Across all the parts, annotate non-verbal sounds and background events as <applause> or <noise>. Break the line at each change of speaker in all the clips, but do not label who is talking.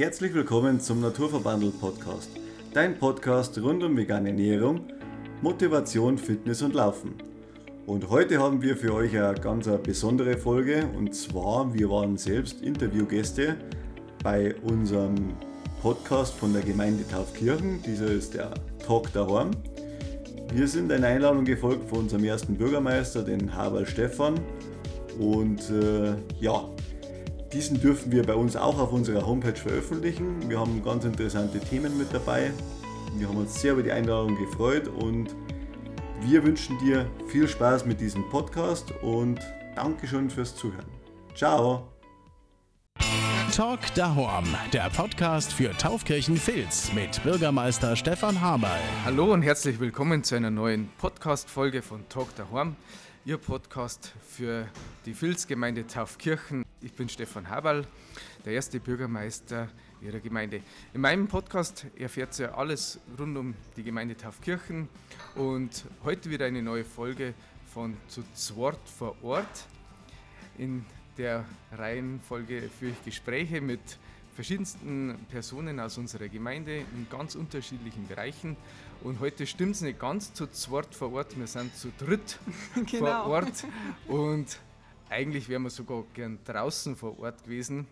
Herzlich willkommen zum Naturverbandel Podcast. Dein Podcast rund um vegane Ernährung, Motivation, Fitness und Laufen. Und heute haben wir für euch eine ganz besondere Folge und zwar wir waren selbst Interviewgäste bei unserem Podcast von der Gemeinde Taufkirchen. Dieser ist der Talk daheim. Wir sind einer Einladung gefolgt von unserem ersten Bürgermeister, den Haber Stefan. Und äh, ja, diesen dürfen wir bei uns auch auf unserer Homepage veröffentlichen. Wir haben ganz interessante Themen mit dabei. Wir haben uns sehr über die Einladung gefreut und wir wünschen dir viel Spaß mit diesem Podcast und Dankeschön fürs Zuhören. Ciao!
Talk Dahorm, der Podcast für Taufkirchen Filz mit Bürgermeister Stefan Haberl.
Hallo und herzlich willkommen zu einer neuen Podcast-Folge von Talk Dahorm, Ihr Podcast für die Filzgemeinde Taufkirchen. Ich bin Stefan Haberl, der erste Bürgermeister Ihrer Gemeinde. In meinem Podcast erfährt ihr alles rund um die Gemeinde Taufkirchen und heute wieder eine neue Folge von Zu Zwort vor Ort. In der Reihenfolge führe ich Gespräche mit verschiedensten Personen aus unserer Gemeinde in ganz unterschiedlichen Bereichen. Und heute stimmt es nicht ganz zu zweit vor Ort, wir sind zu dritt <laughs> genau. vor Ort. Und eigentlich wären wir sogar gern draußen vor Ort gewesen.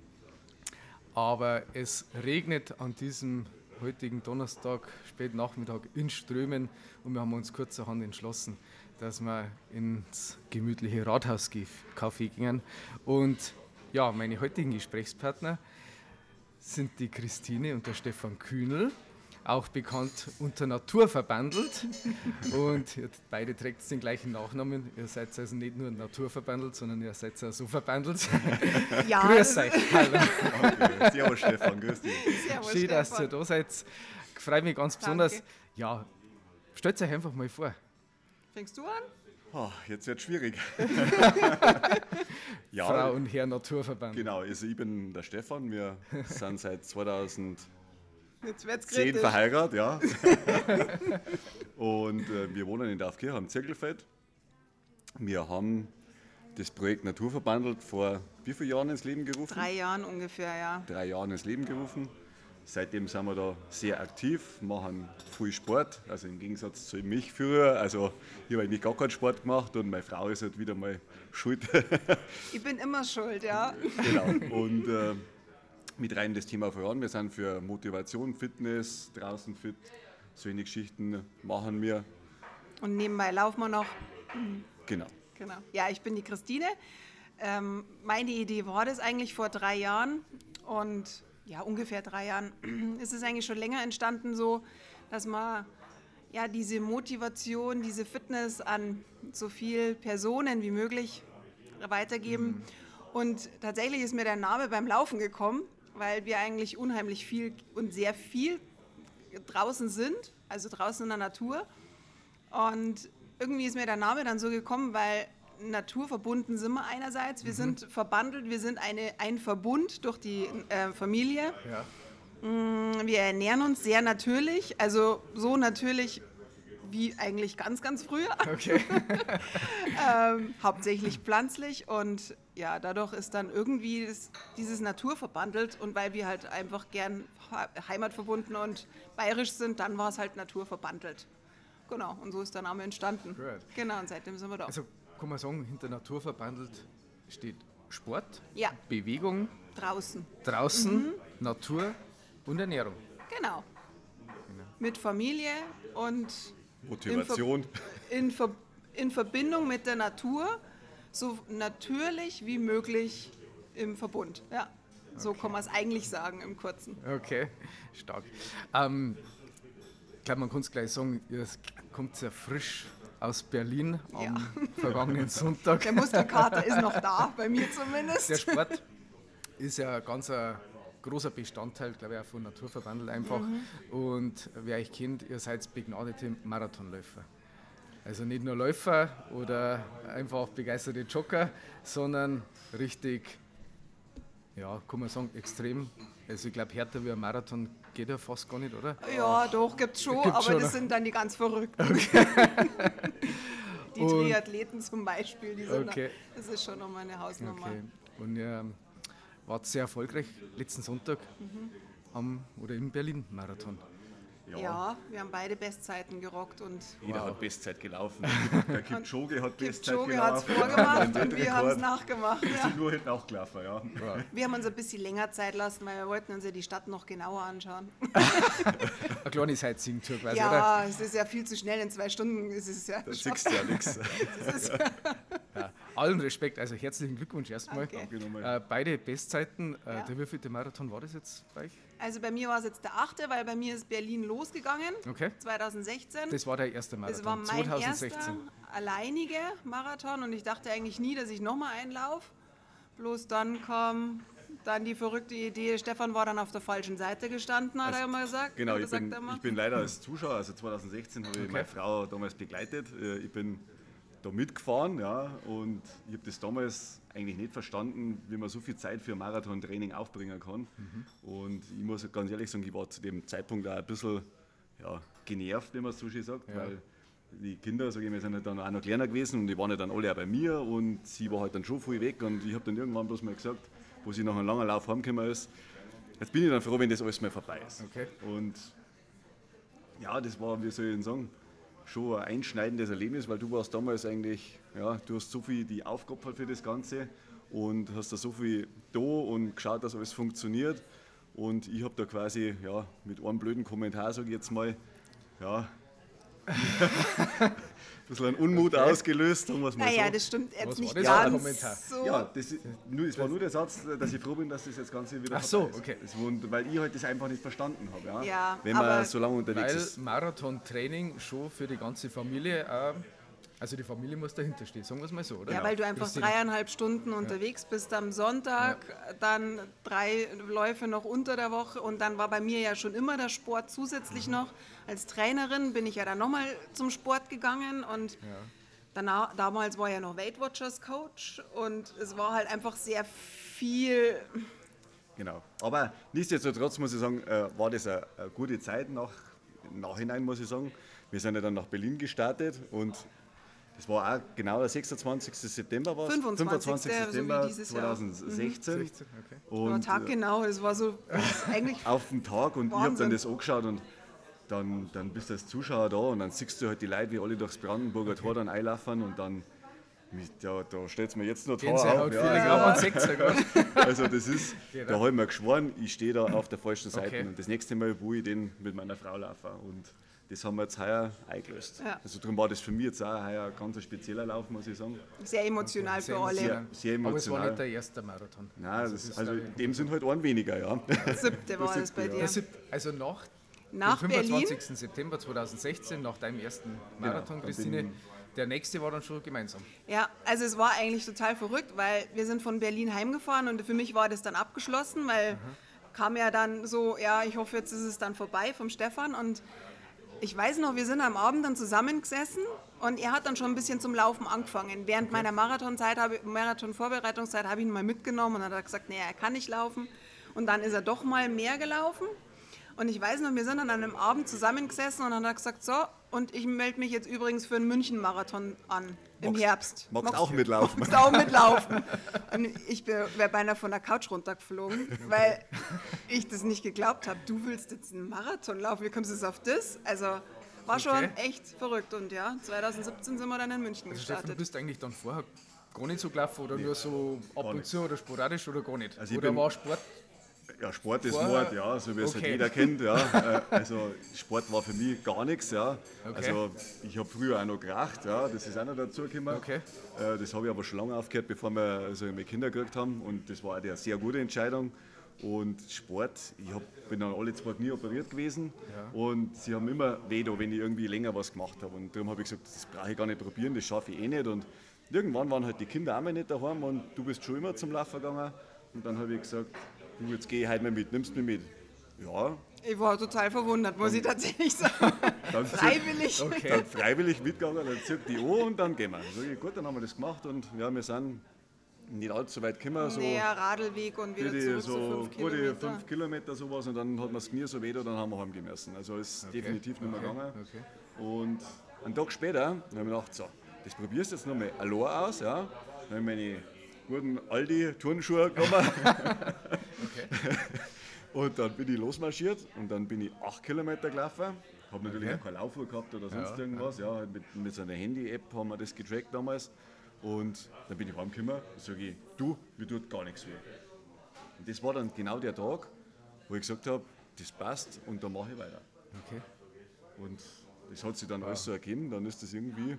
Aber es regnet an diesem heutigen Donnerstag, spät Nachmittag in Strömen und wir haben uns kurzerhand entschlossen, dass wir ins gemütliche Rathauscafé gingen. Und ja, meine heutigen Gesprächspartner sind die Christine und der Stefan Kühnel, auch bekannt unter Natur verbandelt. und beide trägt den gleichen Nachnamen. Ihr seid also nicht nur Natur verbandelt, sondern ihr seid auch so verbandelt. <laughs> Ja. grüß euch. Hallo. Okay. Servus Stefan, grüß dich. Servus, Schön, dass ihr da seid. Freue mich ganz besonders. Danke. Ja, stellt euch einfach mal vor.
Fängst du an?
Oh, jetzt wird es schwierig. <laughs>
ja, Frau und Herr Naturverband.
Genau, also ich bin der Stefan. Wir sind seit 2010 verheiratet, ja. <laughs> und äh, wir wohnen in Dorfkirch am Zirkelfeld. Wir haben das Projekt Naturverbandelt vor wie vielen Jahren ins Leben gerufen?
Drei Jahren ungefähr, ja.
Drei Jahren ins Leben gerufen. Seitdem sind wir da sehr aktiv, machen viel Sport, also im Gegensatz zu mich früher. Also ich habe eigentlich gar keinen Sport gemacht und meine Frau ist halt wieder mal schuld.
ich bin immer schuld, ja.
Genau. Und äh, mit rein das Thema voran. Wir sind für Motivation, Fitness, draußen fit, solche Geschichten machen wir.
Und nebenbei laufen wir noch.
Genau.
Genau. Ja, ich bin die Christine. Ähm, meine Idee war das eigentlich vor drei Jahren und ja, ungefähr drei Jahren <clears throat> ist es eigentlich schon länger entstanden, so dass man ja diese Motivation, diese Fitness an so viele Personen wie möglich weitergeben. Mhm. Und tatsächlich ist mir der Name beim Laufen gekommen, weil wir eigentlich unheimlich viel und sehr viel draußen sind, also draußen in der Natur. Und irgendwie ist mir der Name dann so gekommen, weil naturverbunden sind wir einerseits. Wir mhm. sind verbandelt, wir sind eine, ein Verbund durch die äh, Familie. Ja. Mm, wir ernähren uns sehr natürlich, also so natürlich wie eigentlich ganz, ganz früher. Okay. <laughs> ähm, hauptsächlich pflanzlich und ja, dadurch ist dann irgendwie das, dieses Natur verbandelt und weil wir halt einfach gern heimatverbunden und bayerisch sind, dann war es halt Natur verbandelt. Genau, und so ist der Name entstanden. Good. Genau, und seitdem sind wir da.
Also kann man sagen, hinter Natur verbandelt steht Sport,
ja.
Bewegung.
Draußen.
Draußen, mhm. Natur und Ernährung.
Genau. genau. Mit Familie und
Motivation.
In, Ver in, Ver in Verbindung mit der Natur, so natürlich wie möglich im Verbund. Ja. So okay. kann man es eigentlich sagen im Kurzen.
Okay, stark. Ähm, ich glaube, man kann es gleich sagen, ihr kommt sehr frisch aus Berlin am ja. <laughs> vergangenen Sonntag.
Der Muskelkater ist noch da, bei mir zumindest.
Der Sport ist ja ganz ein großer Bestandteil, glaube ich, auch von Naturverbandel einfach. Mhm. Und wer euch kennt, ihr seid begnadete Marathonläufer. Also nicht nur Läufer oder einfach begeisterte Jogger, sondern richtig, ja, kann man sagen, extrem. Also ich glaube, härter wie ein Marathon geht ja fast gar nicht, oder?
Ja, doch, gibt es schon, gibt's aber schon, das sind dann die ganz Verrückten. Okay. <laughs> die und, Triathleten zum Beispiel, die sind okay. da, das ist schon nochmal eine Hausnummer. Okay.
Und ihr ähm, wart sehr erfolgreich letzten Sonntag. Mhm. am oder im Berlin-Marathon.
Ja. wir haben beide Bestzeiten gerockt und
Jeder hat Bestzeit gelaufen. Der Kipchoge hat Bestzeit
Kipchoge hat es
gelaufen.
vorgemacht und wir haben es nachgemacht.
Wir
Ja.
sind nur hinten auch gelaufen, ja.
Wir haben uns ein bisschen länger Zeit lassen, weil wir wollten uns ja die Stadt noch genauer anschauen. <laughs>
Eine kleine Sightseeing-Tour quasi, oder?
Ja, es ist ja viel zu schnell. In zwei Stunden ist es ja
Da siehst du ja <laughs> nichts.
Allen Respekt, also herzlichen Glückwunsch erstmal.
Danke.
Danke nochmal.
Äh, beide Bestzeiten. Äh,
Ja.
Der wievielte Marathon war das jetzt bei euch?
Also bei mir war es jetzt der achte, weil bei mir ist Berlin losgegangen.
Okay.
2016.
Das war der erste Marathon.
Es war mein
2016.
erster alleinige Marathon und ich dachte eigentlich nie, dass ich nochmal einlaufe. Bloß dann kam dann die verrückte Idee, Stefan war dann auf der falschen Seite gestanden, hat er immer gesagt.
Genau, ich bin, ich bin leider als Zuschauer, also 2016 habe ich meine Frau damals begleitet. Äh, Ich bin da mitgefahren ja, und ich habe das damals eigentlich nicht verstanden, wie man so viel Zeit für ein Marathon-Training aufbringen kann. Und ich muss ganz ehrlich sagen, ich war zu dem Zeitpunkt auch ein bisschen ja, genervt, wie man es so schön sagt, weil die Kinder, sage ich mal, sind halt dann auch noch kleiner gewesen und die waren ja dann alle auch bei mir und sie war halt dann schon viel weg und ich habe dann irgendwann bloß mal gesagt, wo sie nach einem langen Lauf heimgekommen ist, jetzt bin ich dann froh, wenn das alles mal vorbei ist.
Okay.
Und ja, das war, wie soll ich denn sagen, schon ein einschneidendes Erlebnis, weil du warst damals eigentlich, ja, du hast so viel die aufgeopfert für das Ganze und hast da so viel da und geschaut, dass alles funktioniert. Und ich habe da quasi ja, mit einem blöden Kommentar, sage ich jetzt mal, ja, <laughs> bisschen einen Unmut ausgelöst, sagen wir es mal
Naja,
so.
das stimmt
Was
jetzt
war
nicht
das
ganz
Kommentar?
so.
Ja, das, ist, nur, es war nur der Satz, dass ich froh bin, dass das jetzt Ganze wieder
Ach so,
ist.
okay.
Das, und, weil ich halt das einfach nicht verstanden habe. Ja?
Ja,
Wenn man
aber-
so lange unterwegs
Weil
ist.
Marathon-Training schon für die ganze Familie, äh, also die Familie muss dahinter stehen, sagen wir es mal so, oder?
Ja, weil du einfach dreieinhalb Stunden unterwegs bist am Sonntag, dann drei Läufe noch unter der Woche und dann war bei mir ja schon immer der Sport zusätzlich noch. Als Trainerin bin ich ja dann nochmal zum Sport gegangen und danach, damals war ja noch Weight Watchers Coach und es war halt einfach sehr viel.
Genau. Aber nichtsdestotrotz muss ich sagen, äh, war das eine, eine gute Zeit nach, im Nachhinein, muss ich sagen. Wir sind ja dann nach Berlin gestartet und das war auch genau der 26. September war es.
25., so wie
September
dieses Jahr. Mhm.
2016.
16, okay.
Und
Aber Tag
äh,
genau, es war so eigentlich <laughs>
auf den Tag und ich habe
Wahnsinn.
dann das angeschaut und dann, dann bist du als Zuschauer da und dann siehst du halt die Leute, wie alle durchs Brandenburger Tor dann einlaufen und dann, ja, da stellt es mir jetzt noch Haare
Gänsehaut,
auf. Ja,
Sechser gerade. <laughs>
also das ist,
Genau.
da habe ich mir geschworen, ich stehe da auf der falschen Seite
Okay.
und das nächste Mal, wo ich den mit meiner Frau laufe und das haben wir jetzt heuer eingelöst.
Ja.
Also darum war das für mich jetzt auch heuer ein ganz spezieller Lauf, muss ich sagen.
sehr emotional
Sehr
für alle.
Sehr, sehr
Aber es war
emotional.
nicht der erste Marathon.
Nein,
Also
das,
das ist
also
da-
in dem sind halt ein weniger, ja.
Siebte war
Der
es bei
siebte,
dir.
Also, also nach,
Nach
dem
Berlin?
25. September 2016, nach deinem ersten Marathon,
dann
Christine, der nächste war dann schon gemeinsam.
Ja, also es war eigentlich total verrückt, weil wir sind von Berlin heimgefahren und für mich war das dann abgeschlossen, weil kam ja dann so, ja, ich hoffe, jetzt ist es dann vorbei vom Stefan und ich weiß noch, wir sind am Abend dann zusammengesessen und er hat dann schon ein bisschen zum Laufen angefangen. Während meiner Marathonzeit, Marathon-Vorbereitungszeit habe ich ihn mal mitgenommen und dann hat er gesagt, nee, er kann nicht laufen. Und dann ist er doch mal mehr gelaufen. Und ich weiß noch, wir sind dann an einem Abend zusammengesessen und dann hat er gesagt, so, und ich melde mich jetzt übrigens für einen München-Marathon an im
Magst-
Herbst.
Magst auch mitlaufen?
Magst auch mitlaufen. Und ich wäre beinahe von der Couch runtergeflogen, weil ich das nicht geglaubt habe. Du willst jetzt einen Marathon laufen, wie kommst du jetzt auf das? Also war schon
Okay.
echt verrückt. Und ja, 2017 sind wir dann in München
Also Stefan, du
gestartet.
bist eigentlich dann vorher gar nicht so gelaufen oder nur so ab und zu oder sporadisch oder gar nicht?
Also
oder war Sport?
Ja, Sport ist Mord, ja, so wie es halt
Okay.
jeder kennt. Ja. Äh, Also Sport war für mich gar nichts. Ja.
Okay.
Also ich habe früher auch noch geracht, ja, das ist auch noch dazu gekommen.
Okay.
Äh, Das habe ich aber schon lange aufgehört, bevor wir also meine Kinder gekriegt haben. Und das war eine sehr gute Entscheidung. Und Sport, ich hab, bin dann alle zwei Knie operiert gewesen und sie haben immer weh, da, wenn ich irgendwie länger was gemacht habe. Und darum habe ich gesagt, das brauche ich gar nicht probieren, das schaffe ich eh nicht. Und irgendwann waren halt die Kinder auch mal nicht daheim und du bist schon immer zum Laufen gegangen. Und dann habe ich gesagt, du, jetzt ich heute mal mit, nimmst du mich mit? Ja,
Ich war total verwundert, muss ich tatsächlich sagen. <laughs>
dann
Freiwillig.
Okay.
dann freiwillig mitgegangen, dann zirkt die an und dann gehen wir. Ich, gut, dann haben wir das gemacht und ja, wir sind nicht allzu weit gekommen. So
Näher Radlweg und wieder
die
zurück
so
so fünf
gute
Kilometer.
fünf Kilometer sowas und dann hat man das Knie so weh, da, dann haben wir heimgehen müssen. Also ist definitiv nicht mehr gegangen.
okay.
Und einen Tag später habe ich mir gedacht, so, das probierst du jetzt nochmal allein aus. Ja? Dann habe ich meine guten Aldi-Turnschuhe genommen. <laughs> <laughs> Und dann bin ich losmarschiert und dann bin ich acht Kilometer gelaufen. Habe natürlich auch kein Laufer gehabt oder sonst
Ja,
irgendwas. Ja, halt mit, mit so einer Handy-App haben wir das getrackt damals. Und dann bin ich heimgekommen und sage ich, du, mir tut gar nichts weh. Und das war dann genau der Tag, wo ich gesagt habe, das passt und dann mache ich weiter.
Okay.
Und das hat sich dann alles so ergeben, dann ist das irgendwie.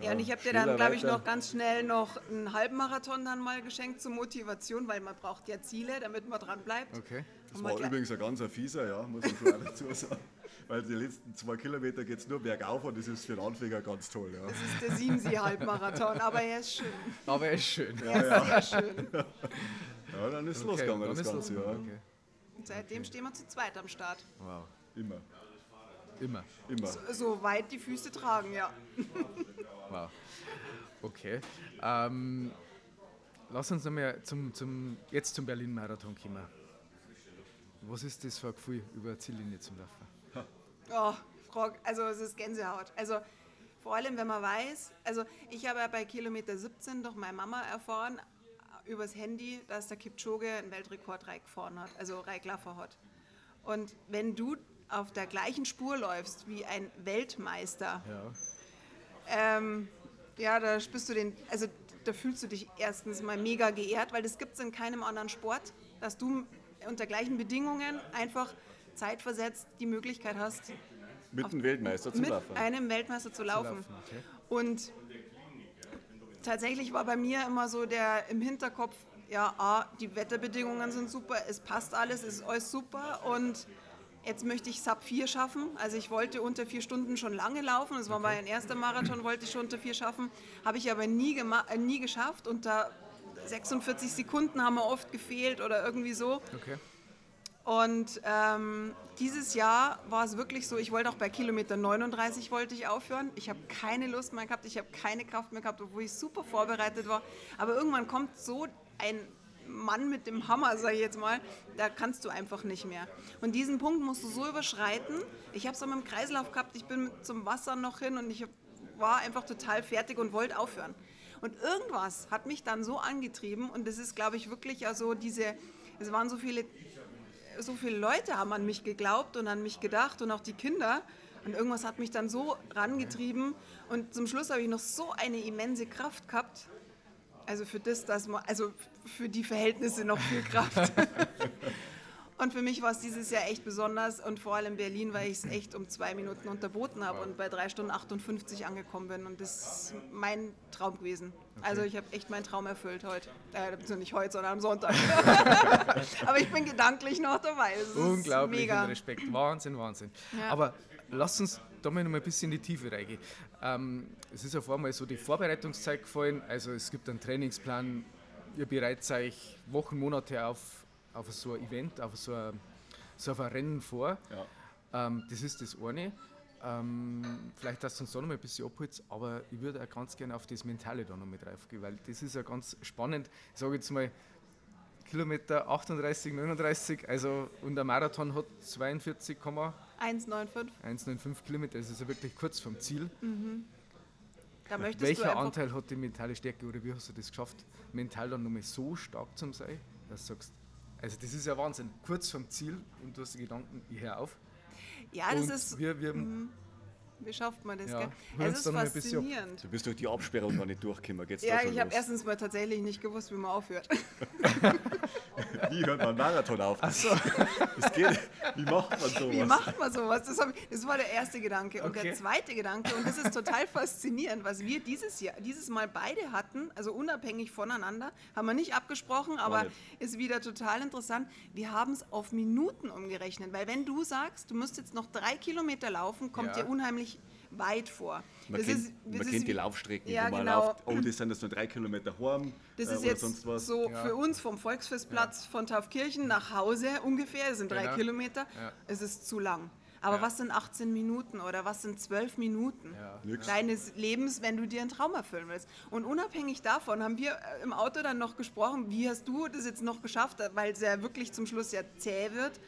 Ja, und ich habe dir dann, glaube ich, noch ganz schnell noch einen Halbmarathon dann mal geschenkt zur Motivation, weil man braucht ja Ziele, damit man dran bleibt.
Okay.
Das war übrigens ein ganz fieser, ja, muss man schon <laughs> dazu sagen. Weil die letzten zwei Kilometer geht es nur bergauf und das ist für den Anfänger ganz toll. Ja.
Das ist der Siemensee-Halbmarathon, <laughs> aber er ist schön.
Aber er ist schön. <laughs>
Er ist sehr schön.
ja, dann ist es
Okay,
losgegangen,
dann
das
ist
Ganze. Ja.
Okay.
Und seitdem stehen wir zu zweit am Start.
Wow.
Immer,
Immer.
immer.
So weit die Füße tragen, ja.
Wow. Okay. Ähm, lass uns nochmal zum, zum, jetzt zum Berlin-Marathon kommen. Was ist das für ein Gefühl, über eine Ziellinie zu laufen?
Oh, Frau, also es ist Gänsehaut. Also vor allem, wenn man weiß, also ich habe ja bei Kilometer 17 durch meine Mama erfahren, übers Handy, dass der Kipchoge einen Weltrekord reingefahren hat, also reingelaufen hat. Und wenn du auf der gleichen Spur läufst wie ein Weltmeister,
Ja.
ähm, ja, da spürst du den, also da fühlst du dich erstens mal mega geehrt, weil das gibt es in keinem anderen Sport, dass du unter gleichen Bedingungen einfach zeitversetzt die Möglichkeit hast,
Mit dem Weltmeister zu
mit
laufen.
einem Weltmeister zu laufen.
laufen, okay.
Und tatsächlich war bei mir immer so der im Hinterkopf, ja, A, die Wetterbedingungen sind super, es passt alles, es ist alles super und jetzt möchte ich Sub 4 schaffen. Also ich wollte unter vier Stunden schon lange laufen, das war mein erster Marathon, wollte ich schon unter vier schaffen, habe ich aber nie, äh, nie geschafft. Unter 46 Sekunden haben mir oft gefehlt oder irgendwie so.
Okay.
Und ähm, dieses Jahr war es wirklich so, ich wollte auch bei Kilometer 39 wollte ich aufhören. Ich habe keine Lust mehr gehabt, ich habe keine Kraft mehr gehabt, obwohl ich super vorbereitet war. Aber irgendwann kommt so ein Mann mit dem Hammer, sage ich jetzt mal, da kannst du einfach nicht mehr. Und diesen Punkt musst du so überschreiten. Ich habe es auch mit dem Kreislauf gehabt, ich bin zum Wasser noch hin und ich war einfach total fertig und wollte aufhören. Und irgendwas hat mich dann so angetrieben und das ist, glaube ich, wirklich ja so diese, es waren so viele so viele Leute haben an mich geglaubt und an mich gedacht und auch die Kinder. Und irgendwas hat mich dann so rangetrieben. Und zum Schluss habe ich noch so eine immense Kraft gehabt. Also für das, dass man, also für die Verhältnisse noch viel Kraft. <laughs> Und für mich war es dieses Jahr echt besonders und vor allem in Berlin, weil ich es echt um zwei Minuten unterboten habe und bei drei Stunden 58 angekommen bin. Und das ist mein Traum gewesen. Also ich habe echt meinen Traum erfüllt heute. Äh, beziehungsweise nicht heute, sondern am Sonntag. <laughs> Aber ich bin gedanklich noch dabei. Ist
Unglaublich
mega.
Respekt. Wahnsinn, Wahnsinn.
Ja.
Aber lass uns da mal noch mal ein bisschen in die Tiefe reingehen. Ähm, es ist auf einmal so die Vorbereitungszeit gefallen. Also es gibt einen Trainingsplan. Ihr bereitet euch Wochen, Monate auf, auf so ein Event, auf so ein, so auf ein Rennen vor.
Ja.
Ähm, das ist das eine. Ähm, vielleicht, dass du uns da noch mal ein bisschen abholst, aber ich würde auch ganz gerne auf das Mentale da noch mit draufgehen, weil das ist ja ganz spannend. Ich sage jetzt mal, Kilometer 38, 39, also und der Marathon hat 42,195
1,95.
Kilometer, das ist ja wirklich kurz vom Ziel.
Möchtest
Welcher Anteil hat die mentale Stärke oder wie hast du das geschafft, mental dann nochmal so stark zu sein, dass du sagst, also das ist ja Wahnsinn, kurz vom Ziel und du hast die Gedanken, ich höre auf.
Ja, das
und
ist,
wir, wir,
wie schafft man das?
Ja, uns
Es ist faszinierend.
Du bist durch die Absperrung gar nicht durchgekommen. Geht's
Ja,
da schon
ich habe erstens mal tatsächlich nicht gewusst, wie man aufhört. <laughs> <laughs>
Wie hört man Marathon auf? Das, das geht. Wie macht man sowas?
Wie macht man sowas? Das, ich, das war der erste Gedanke. Und
Okay.
der zweite Gedanke, und das ist total faszinierend, was wir dieses Jahr, dieses Mal beide hatten, also unabhängig voneinander, haben wir nicht abgesprochen, aber
nicht.
ist wieder total interessant. Wir haben es auf Minuten umgerechnet, weil wenn du sagst, du musst jetzt noch drei Kilometer laufen, kommt
Ja.
dir unheimlich weit vor.
Man
Das
kennt,
ist- das
man
ist
kennt die
wie-
Laufstrecken,
Ja,
wo man
genau.
läuft. Oh, das sind jetzt nur drei Kilometer heim.
Das
äh,
ist
oder
jetzt
sonst was.
so
Ja.
für uns vom Volksfestplatz von Taufkirchen nach Hause ungefähr, das sind drei
Genau.
Kilometer,
Ja.
es ist zu lang. Aber
Ja.
was sind 18 Minuten oder was sind 12 Minuten
Ja.
Deines Lebens, wenn du dir einen Traum erfüllen willst? Und unabhängig davon haben wir äh, im Auto dann noch gesprochen, wie hast du das jetzt noch geschafft, weil es ja wirklich zum Schluss ja zäh wird,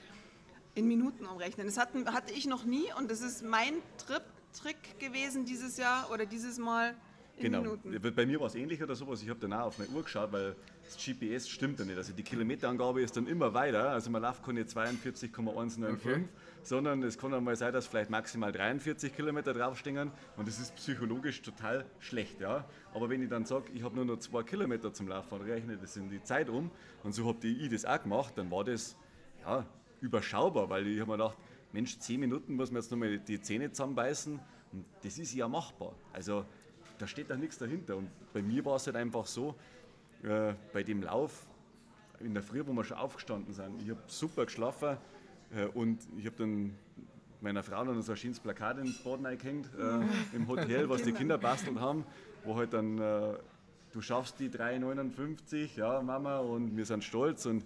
in Minuten umrechnen. Das hatten, hatte ich noch nie und das ist mein Trip, Trick gewesen dieses Jahr oder dieses Mal
Genau.
Minuten.
Bei mir war es ähnlich oder sowas. Ich habe dann auch auf meine Uhr geschaut, weil das GPS stimmt ja nicht. Also die Kilometerangabe ist dann immer weiter. Also man läuft keine 42,195,
Okay.
sondern es kann einmal sein, dass vielleicht maximal 43 Kilometer draufstehen und das ist psychologisch total schlecht. Ja? Aber wenn ich dann sage, ich habe nur noch zwei Kilometer zum Laufen und rechne das in die Zeit um und so habe ich das auch gemacht, dann war das ja, überschaubar, weil ich habe mir gedacht, Mensch, 10 Minuten muss man jetzt nochmal die Zähne zusammenbeißen und das ist ja machbar. Also da steht da nichts dahinter. Und bei mir war es halt einfach so, äh, bei dem Lauf, in der Früh, wo wir schon aufgestanden sind, ich habe super geschlafen äh, und ich habe dann meiner Frau noch so ein schönes Plakat ins Boden eingehängt äh, im Hotel, was die Kinder bastelt haben, wo halt dann, äh, du schaffst die 3,59, ja Mama, und wir sind stolz und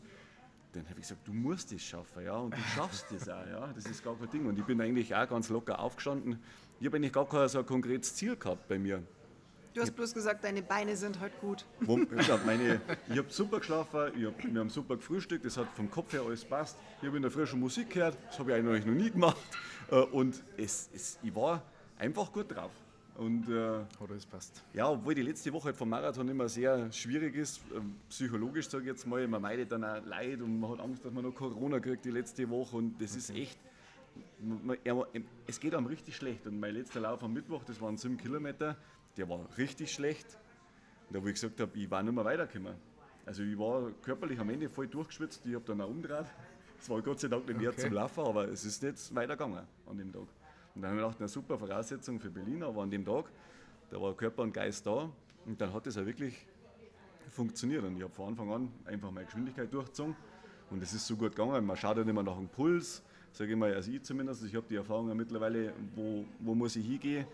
dann habe ich gesagt, du musst es schaffen, ja, und du schaffst es auch, ja, das ist gar kein Ding. Und ich bin eigentlich auch ganz locker aufgestanden. Ich habe eigentlich gar kein so ein konkretes Ziel gehabt bei mir.
Du hast bloß gesagt, deine Beine sind heute gut.
Wo, ja, meine, ich habe super geschlafen, ich hab, wir haben super gefrühstückt, das hat vom Kopf her alles passt. Ich habe in der Früh schon Musik gehört, das habe ich eigentlich noch nie gemacht. Äh, Und es, es, ich war einfach gut drauf. Und äh,
Hat alles passt.
ja, obwohl die letzte Woche halt vom Marathon immer sehr schwierig ist, ähm, psychologisch sage ich jetzt mal, man meidet dann auch Leid und man hat Angst, dass man noch Corona kriegt die letzte Woche und das ist echt, man, er- es geht einem richtig schlecht und mein letzter Lauf am Mittwoch, das waren sieben Kilometer, der war richtig schlecht und da wo ich gesagt habe, ich war nicht mehr weitergekommen. Also ich war körperlich am Ende voll durchgeschwitzt, ich habe dann auch umgedreht. Es war Gott sei Dank nicht mehr
Okay.
zum Laufen, aber es ist nicht weitergegangen an dem Tag. Und dann habe ich gedacht, eine super Voraussetzung für Berlin, aber an dem Tag, da war Körper und Geist da und dann hat es auch wirklich funktioniert. Und ich habe von Anfang an einfach meine Geschwindigkeit durchgezogen und es ist so gut gegangen. Man schaut dann immer nach dem Puls, sage ich mal, also ich zumindest, ich habe die Erfahrung ja mittlerweile, wo, wo muss ich hingehen,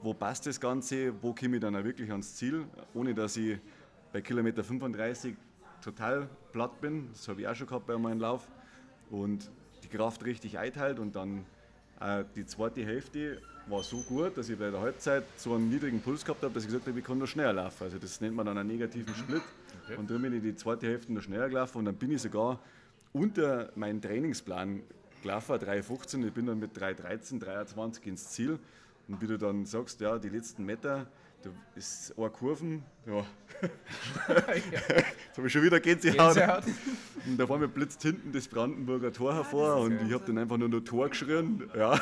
wo passt das Ganze, wo komme ich dann auch wirklich ans Ziel, ohne dass ich bei Kilometer 35 total platt bin. Das habe ich auch schon gehabt bei meinem Lauf. Und die Kraft richtig einteilt und dann die zweite Hälfte war so gut, dass ich bei der Halbzeit so einen niedrigen Puls gehabt habe, dass ich gesagt habe, ich kann noch schneller laufen. Also das nennt man dann einen negativen Split. Und dann bin ich die zweite Hälfte noch schneller gelaufen und dann bin ich sogar unter meinen Trainingsplan gelaufen, 3,15. Ich bin dann mit 3,13, 3,20 ins Ziel. Und wie du dann sagst, ja, die letzten Meter, da ist eine Kurven, ja. <laughs> Jetzt <laughs> habe ich schon wieder Gänsehaut.
Gänsehaut. <laughs>
Und da vorne blitzt hinten das Brandenburger Tor hervor und ich habe dann einfach nur noch Tor geschrien. Ja.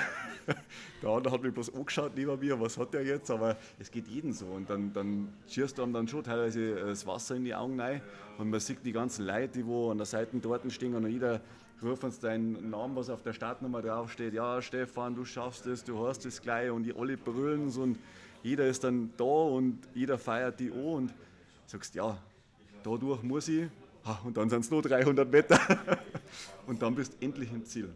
Der andere hat mich bloß angeschaut neben mir, was hat der jetzt? Aber es geht jedem so. Und dann, dann schierst du einem dann schon teilweise das Wasser in die Augen rein und man sieht die ganzen Leute, die wo an der Seite dort stehen und jeder ruft uns deinen Namen, was auf der Startnummer draufsteht. Ja, Stefan, du schaffst es, du hast es gleich und die alle brüllen so und jeder ist dann da und jeder feiert die an und sagst, ja, dadurch muss ich, und dann sind es nur 300 Meter <laughs> und dann bist du endlich im Ziel.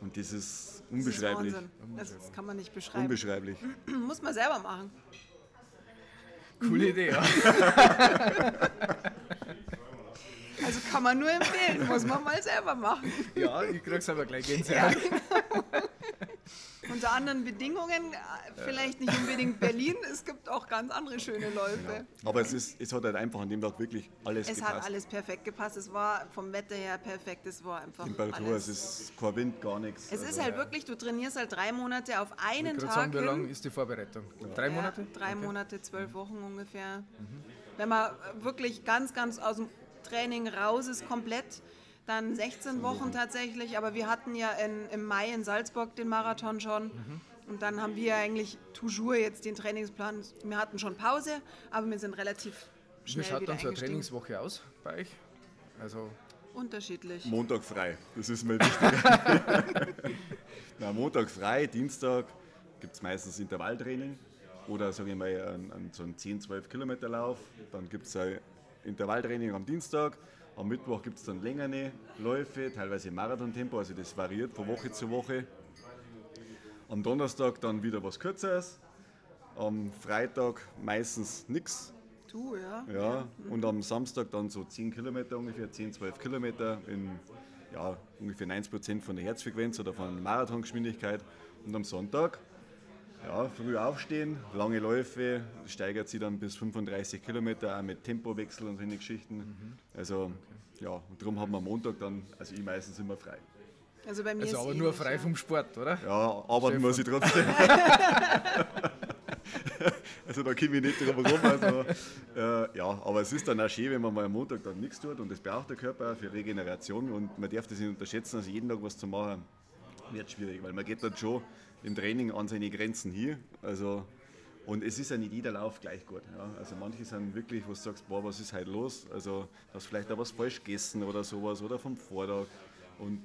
Und das ist
Das ist
unbeschreiblich.
Wahnsinn. Das, kann man nicht beschreiben.
Unbeschreiblich. <clears throat>
Muss man selber machen.
Coole Idee, ja. <laughs>
Also kann man nur empfehlen, muss man mal selber machen.
Ja, ich krieg's aber gleich
Ja,
Gänsehaut.
genau. Unter anderen Bedingungen, äh, vielleicht nicht unbedingt Berlin, es gibt auch ganz andere schöne Läufe.
Aber es, ist, es hat halt einfach an dem Tag wirklich alles
Es
gepasst.
hat alles perfekt gepasst, es war vom Wetter her perfekt, es war einfach
Temperatur,
alles.
es ist kein Wind, gar nichts.
Es
Also,
ist halt wirklich, du trainierst halt drei Monate auf einen
Ich
Tag
sagen, wie lang ist die Vorbereitung? Drei
Ja,
Monate?
drei
Okay.
Monate, zwölf Wochen ungefähr. Wenn man wirklich ganz, ganz aus dem Training raus ist, komplett, dann 16 Wochen tatsächlich. Aber wir hatten ja in, im Mai in Salzburg den Marathon schon.
Mhm.
Und dann haben wir eigentlich toujours jetzt den Trainingsplan. Wir hatten schon Pause, aber wir sind relativ
Wie
schnell
schaut
wieder
dann so eine. Trainingswoche aus bei euch? Also,
Unterschiedlich.
Montag frei, das ist mir wichtig. <laughs> Na, Montag frei, Dienstag gibt es meistens Intervalltraining oder sage ich mal einen, einen, so einen 10-12 Kilometer Lauf. Dann gibt es ein Intervalltraining am Dienstag. Am Mittwoch gibt es dann längere Läufe, teilweise Marathontempo, also das variiert von Woche zu Woche. Am Donnerstag dann wieder was Kürzeres. Am Freitag meistens nichts.
Du, ja.
Ja, und am Samstag dann so 10 Kilometer ungefähr, 10, 12 Kilometer in ja, ungefähr 90 Prozent von der Herzfrequenz oder von der Marathongeschwindigkeit. Und am Sonntag, ja, früh aufstehen, lange Läufe, steigert sie dann bis 35 Kilometer, auch mit Tempowechsel und solche Geschichten. Also, ja, und darum haben wir am Montag dann, also ich meistens immer frei.
Also bei mir
also
ist
aber
eh
nur frei
ja.
vom Sport, oder?
Ja, arbeiten
Stefan.
muss ich trotzdem. <laughs> <laughs> Also da komme ich nicht drum herum. Also, äh, ja, aber es ist dann auch schön, wenn man mal am Montag dann nichts tut und das braucht der Körper für Regeneration und man darf das nicht unterschätzen, also jeden Tag was zu machen, wird schwierig, weil man geht dann schon im Training an seine Grenzen hier. Also, und es ist ja nicht jeder Lauf gleich gut. Ja. Also manche sind wirklich, wo du sagst, boah, was ist heute los? Also hast vielleicht auch was falsch gegessen oder sowas oder vom Vortag. Und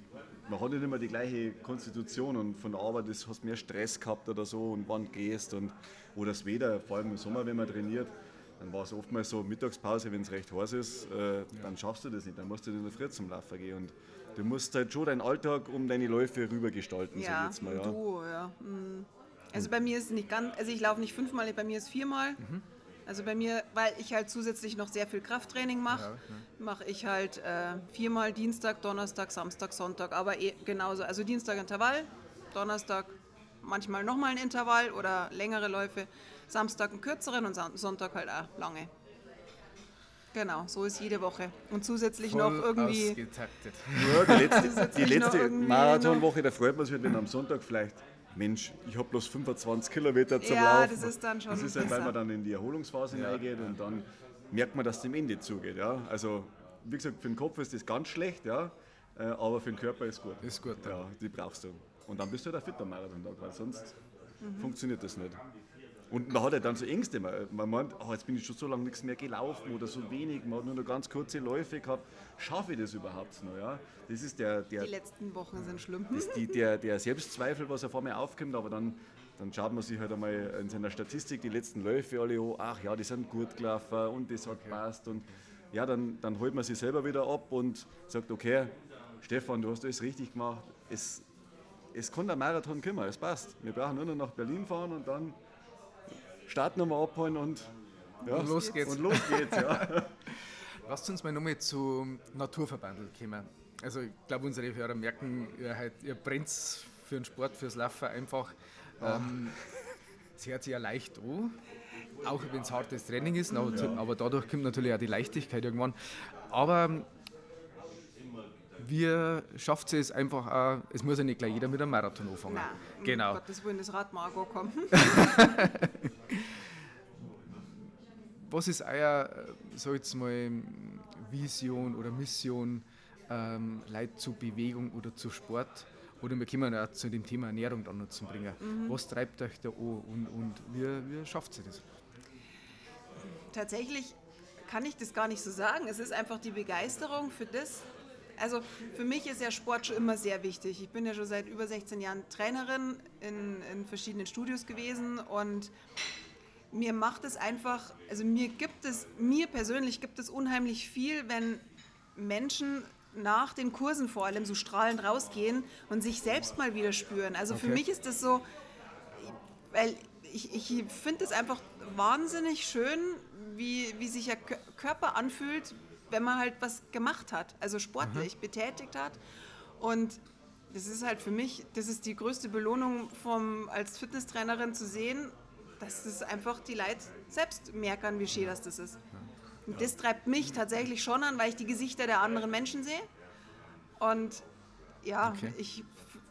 man hat nicht immer die gleiche Konstitution und von der Arbeit ist, hast mehr Stress gehabt oder so und wann gehst und oder das Wetter, vor allem im Sommer, wenn man trainiert, dann war es oftmals so Mittagspause, wenn es recht heiß ist, äh, dann schaffst du das nicht, dann musst du in der Früh zum Laufen gehen und du musst halt schon deinen Alltag um deine Läufe rübergestalten,
Ja,
sag ich jetzt mal. Ja.
du, ja. mm. Also bei mir ist es nicht ganz, also ich laufe nicht fünfmal, bei mir ist viermal.
Mhm.
Also bei mir, weil ich halt zusätzlich noch sehr viel Krafttraining mache, mache ich halt äh, viermal Dienstag, Donnerstag, Samstag, Sonntag, aber eh genauso. Also Dienstag Intervall, Donnerstag manchmal nochmal ein Intervall oder längere Läufe, Samstag einen kürzeren und Son- Sonntag halt auch lange. Genau, so ist jede Woche. Und zusätzlich noch
Voll
irgendwie.
ausgetaktet. <laughs>
Ja, die letzte, die
noch
letzte Marathonwoche, da freut man sich, wenn am Sonntag vielleicht, Mensch, ich habe bloß 25 Kilometer zum
Ja,
Laufen.
das ist dann schon
Das ist halt, weil man dann in die Erholungsphase reingeht und dann merkt man, dass es dem Ende zugeht. Ja? Also, wie gesagt, für den Kopf ist das ganz schlecht, ja? äh, aber für den Körper ist gut.
Ist gut, ja.
Ja, die brauchst du. Und dann bist du halt ein fitter Marathontag, weil sonst
Mhm.
funktioniert das nicht. Und man hat ja dann so Ängste. Man, man meint, oh, jetzt bin ich schon so lange nichts mehr gelaufen oder so wenig. Man hat nur noch ganz kurze Läufe gehabt. Schaffe ich das überhaupt noch? Ja? Das ist der, der,
Die letzten Wochen sind schlimm.
das die, der, <laughs> der Selbstzweifel, was auf einmal aufkommt, aber dann, dann schaut man sich halt einmal in seiner Statistik die letzten Läufe alle an, ach ja, die sind gut gelaufen und das hat passt und ja, dann, dann holt man sich selber wieder ab und sagt, okay, Stefan, du hast alles richtig gemacht, es, es kann der Marathon kommen, es passt. Wir brauchen nur noch nach Berlin fahren und dann starten wir abholen und, ja,
Und los geht's.
Und los geht's, ja. <laughs>
Lasst uns mal nochmal zum Naturverbandel kommen. Also ich glaube, unsere Hörer merken, ihr, halt, ihr brennt für den Sport, fürs Laufen einfach. Ähm, es hört sich ja leicht an, auch wenn es hartes Training ist, aber, aber dadurch kommt natürlich auch die Leichtigkeit irgendwann. Aber wie schafft es einfach auch, es muss ja nicht gleich jeder mit einem Marathon anfangen.
Nein, um
genau.
Gottes Willen, das Rad mag kommen. <laughs> <laughs>
Was ist euer, äh, ich jetzt mal, Vision oder Mission, ähm, Leute zu Bewegung oder zu Sport? Oder wir kommen auch zu dem Thema Ernährung dann noch zu bringen. Was treibt euch da an und, und wie, wie schafft ihr das?
Tatsächlich kann ich das gar nicht so sagen. Es ist einfach die Begeisterung für das. Also für mich ist ja Sport schon immer sehr wichtig. Ich bin ja schon seit über 16 Jahren Trainerin in, in verschiedenen Studios gewesen und mir macht es einfach, also mir gibt es, mir persönlich gibt es unheimlich viel, wenn Menschen nach den Kursen vor allem so strahlend rausgehen und sich selbst mal wieder spüren. Also für
Okay.
mich ist das so, weil ich, ich finde es einfach wahnsinnig schön, wie, wie sich der Kö- Körper anfühlt, wenn man halt was gemacht hat, also sportlich betätigt hat. Und das ist halt für mich, das ist die größte Belohnung vom, als Fitnesstrainerin zu sehen, dass das einfach die Leute selbst merken, wie schön das, das ist. Und das treibt mich tatsächlich schon an, weil ich die Gesichter der anderen Menschen sehe. Und ja,
Okay.
ich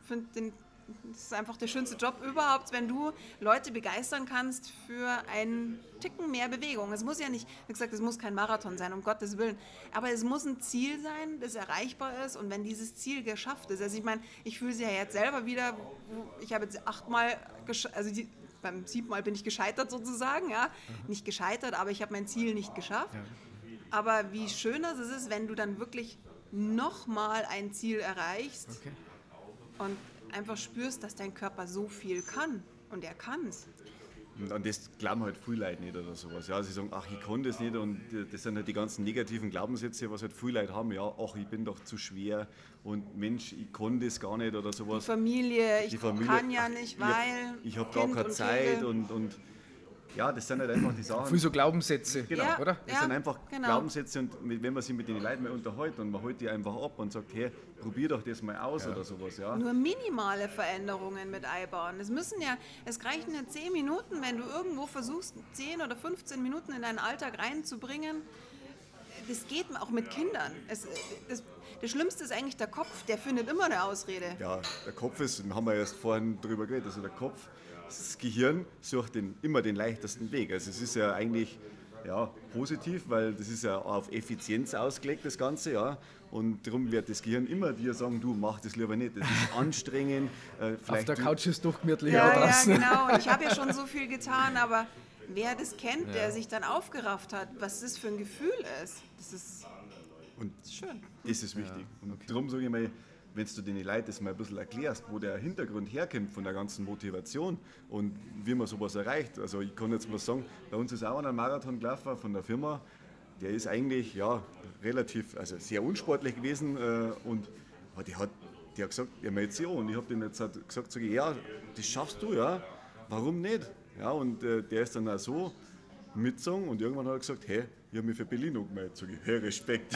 finde den das ist einfach der schönste Job überhaupt, wenn du Leute begeistern kannst für einen Ticken mehr Bewegung. Es muss ja nicht, wie gesagt, es muss kein Marathon sein, um Gottes Willen. Aber es muss ein Ziel sein, das erreichbar ist. Und wenn dieses Ziel geschafft ist, also ich meine, ich fühle sie ja jetzt selber wieder, ich habe jetzt achtmal, also die, beim siebten Mal bin ich gescheitert sozusagen, ja. Nicht gescheitert, aber ich habe mein Ziel nicht geschafft. Aber wie schön das ist, wenn du dann wirklich nochmal ein Ziel erreichst
Okay.
und einfach spürst, dass dein Körper so viel kann. Und er kann es.
Und an das glauben halt viele Leute nicht oder sowas. Ja, sie sagen, ach, ich kann das nicht und das sind halt die ganzen negativen Glaubenssätze, was halt viele Leute haben. Ja, ach, ich bin doch zu schwer und Mensch, ich kann das gar nicht oder
Die
sowas.
Familie, ich
Die Familie,
kann ja nicht,
ich
weil.
Ich habe gar keine
und
Zeit
Kegel.
und, und ja, das sind halt einfach die Sachen.
Viel so Glaubenssätze,
Genau,
Ja.
oder?
Das sind einfach
genau.
Glaubenssätze und wenn man sich mit den Leuten mal unterhält und man holt die einfach ab und sagt, hey, probier doch das mal aus oder sowas. Ja.
Nur minimale Veränderungen mit einbauen. Es müssen ja, es reichen ja 10 Minuten, wenn du irgendwo versuchst, 10 oder 15 Minuten in deinen Alltag reinzubringen. Das geht auch mit Kindern. Es, das, das Schlimmste ist eigentlich der Kopf, der findet immer eine Ausrede.
Ja, der Kopf ist, haben wir erst vorhin drüber geredet, also der Kopf, das Gehirn sucht den, immer den leichtesten Weg. Also es ist ja eigentlich ja, positiv, weil das ist ja auf Effizienz ausgelegt, das Ganze, ja. Und darum wird das Gehirn immer dir sagen, du mach das lieber nicht, das ist anstrengend.
Äh, Auf der Couch ist doch gemütlich
ja, draußen. Ja, genau. Und ich <laughs> habe ja schon so viel getan, aber wer das kennt, ja. der sich dann aufgerafft hat, was das für ein Gefühl ist, das ist
und schön. Das ist wichtig. Ja, okay. Und darum sage ich mal, wenn du den Leuten das mal ein bisschen erklärst, wo der Hintergrund herkommt von der ganzen Motivation und wie man sowas erreicht. Also ich kann jetzt mal sagen, bei uns ist auch ein Marathon gelaufen von der Firma, der ist eigentlich ja, relativ, also sehr unsportlich gewesen äh, und die hat, die hat gesagt, er meldet sich an. Und ich habe dem jetzt gesagt, sag ja, das schaffst du, ja, warum nicht? Ja, und äh, der ist dann auch so mitgezogen und irgendwann hat er gesagt, hey, ich habe mich für Berlin gemeldet. Sag ich, hey, Respekt.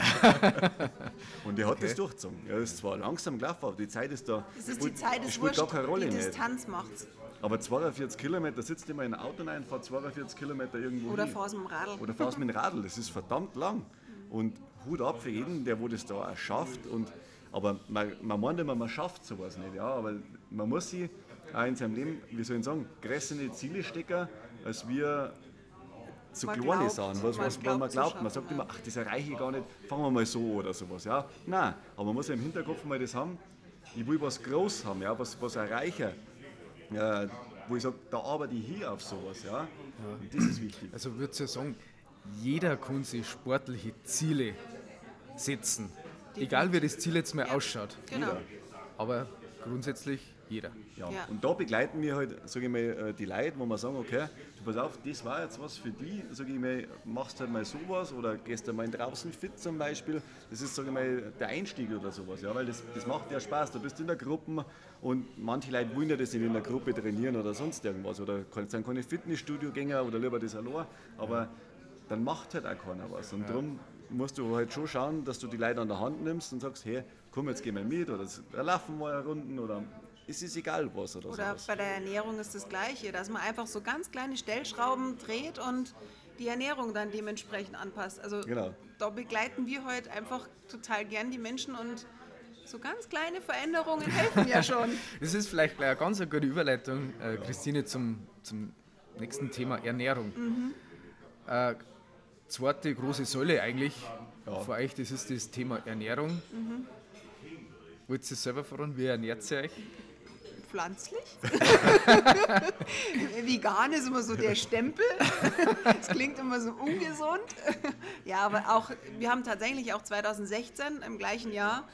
<laughs> und er hat okay. das durchgezogen. Das ist zwar langsam gelaufen, aber die Zeit ist da.
Das ist die Zeit, das spielt
gar keine Rolle
die Distanz macht
Aber 42 Kilometer sitzt immer in ein Auto rein, fährt 42 Kilometer irgendwo
Oder fährst mit dem Radl.
Oder fährst mit dem Radl, das ist verdammt lang. Und Hut ab für jeden, der wo das da auch schafft. Und, aber man, man meint immer, man schafft sowas nicht. Ja, aber man muss sich auch in seinem Leben, wie soll ich sagen, größere Ziele stecken, als wir so man kleine glaubt, Sachen, was, was, man, man glaubt. Man sagt immer, ach, das erreiche ich gar nicht, fangen wir mal so oder sowas. Ja? Nein, aber man muss ja im Hinterkopf mal das haben, ich will was groß haben, ja? was, was erreichen, ja, wo ich sage, da arbeite ich hier auf sowas. Ja? Und das ist wichtig.
Also würde ich ja sagen, jeder kann sich sportliche Ziele setzen. Egal wie das Ziel jetzt mal ausschaut.
Genau.
Aber grundsätzlich jeder.
Ja. ja. Und da begleiten wir halt, sage ich mal, äh, die Leute, wo wir sagen, okay, pass auf, das war jetzt was für die, sage ich mal, machst halt mal sowas oder gehst du mal draußen fit zum Beispiel. Das ist, sage ich mal, der Einstieg oder sowas, ja, weil das, das macht ja Spaß. Du bist in der Gruppe und manche Leute wollen ja das nicht in der Gruppe trainieren oder sonst irgendwas oder sind keine Fitnessstudio-Gänger oder lieber das allein, aber dann macht halt auch keiner was. Und ja. darum musst du halt schon schauen, dass du die Leute an der Hand nimmst und sagst, hey, komm, jetzt gehen wir mit oder laufen wir eine Runden oder es ist egal was oder,
oder sowas. bei der Ernährung ist das Gleiche, dass man einfach so ganz kleine Stellschrauben dreht und die Ernährung dann dementsprechend anpasst. Also genau. da begleiten wir heute einfach total gern die Menschen und so ganz kleine Veränderungen helfen ja schon. <laughs>
Das ist vielleicht gleich eine ganz gute Überleitung, äh, Christine, zum, zum nächsten Thema Ernährung. Mhm. Äh, zweite große Säule eigentlich ja. für euch, das ist das Thema Ernährung. Mhm. Wollt ihr selber voran? Wie ernährt ihr euch?
Pflanzlich. <laughs> Vegan ist immer so der Stempel. Es klingt immer so ungesund. Ja, aber auch, wir haben tatsächlich auch 2016 im gleichen Jahr,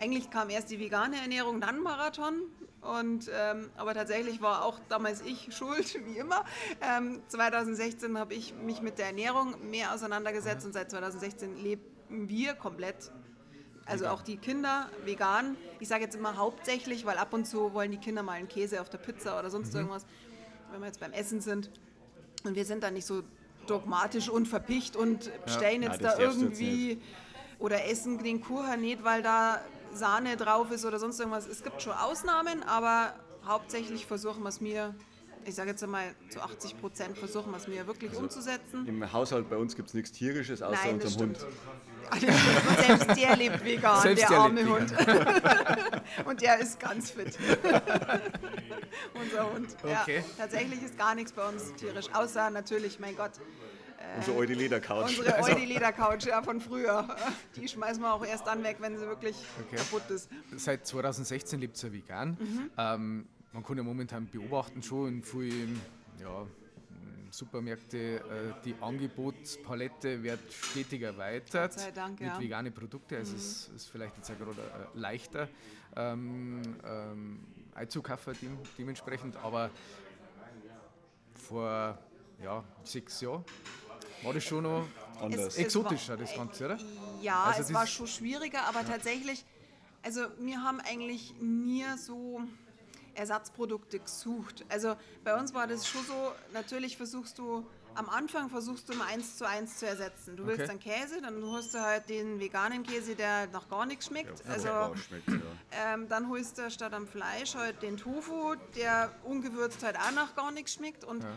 eigentlich kam erst die vegane Ernährung, dann Marathon. Und, ähm, aber tatsächlich war auch damals ich <laughs> schuld, wie immer. Ähm, 2016 habe ich mich mit der Ernährung mehr auseinandergesetzt und seit 2016 leben wir komplett also auch die Kinder vegan. Ich sage jetzt immer hauptsächlich, weil ab und zu wollen die Kinder mal einen Käse auf der Pizza oder sonst mhm. irgendwas, wenn wir jetzt beim Essen sind. Und wir sind da nicht so dogmatisch und verpicht und bestellen ja, jetzt da irgendwie oder essen den Kuchen nicht, weil da Sahne drauf ist oder sonst irgendwas. Es gibt schon Ausnahmen, aber hauptsächlich versuchen wir es mir ich sage jetzt einmal, zu 80 Prozent versuchen wir es mir wirklich also umzusetzen.
Im Haushalt bei uns gibt es nichts Tierisches außer Nein, unserem Hund.
Und <laughs> selbst der lebt vegan, selbst der, der arme Hund. <laughs> Und der ist ganz fit. <laughs> Unser Hund. Okay. Ja, tatsächlich ist gar nichts bei uns tierisch, außer natürlich, mein Gott.
Äh, unsere Eudi Ledercouch.
Unsere also. Eudi Ledercouch, ja, von früher. Die schmeißen wir auch erst dann weg, wenn sie wirklich okay. kaputt ist.
Seit 2016 lebt sie vegan. Mhm. Ähm, man kann ja momentan beobachten schon in vielen ja, Supermärkte, äh, die Angebotspalette wird stetig erweitert
Dank,
mit
ja.
veganen Produkten. Also mhm. es ist vielleicht jetzt auch gerade äh, leichter ähm, ähm, einzukaufen dementsprechend, aber vor ja, sechs Jahren war das schon noch anders. Exotischer, war, das Ganze, oder?
Ja, also es war schon schwieriger, aber ja. tatsächlich, also wir haben eigentlich nie so Ersatzprodukte gesucht. Also bei uns war das schon so, natürlich versuchst du, am Anfang versuchst du immer eins zu eins zu ersetzen. Du willst okay. dann Käse, dann holst du halt den veganen Käse, der nach gar nichts schmeckt. Ja, also schmeckt, ja. ähm, dann holst du statt am Fleisch halt den Tofu, der ungewürzt halt auch nach gar nichts schmeckt. Und ja.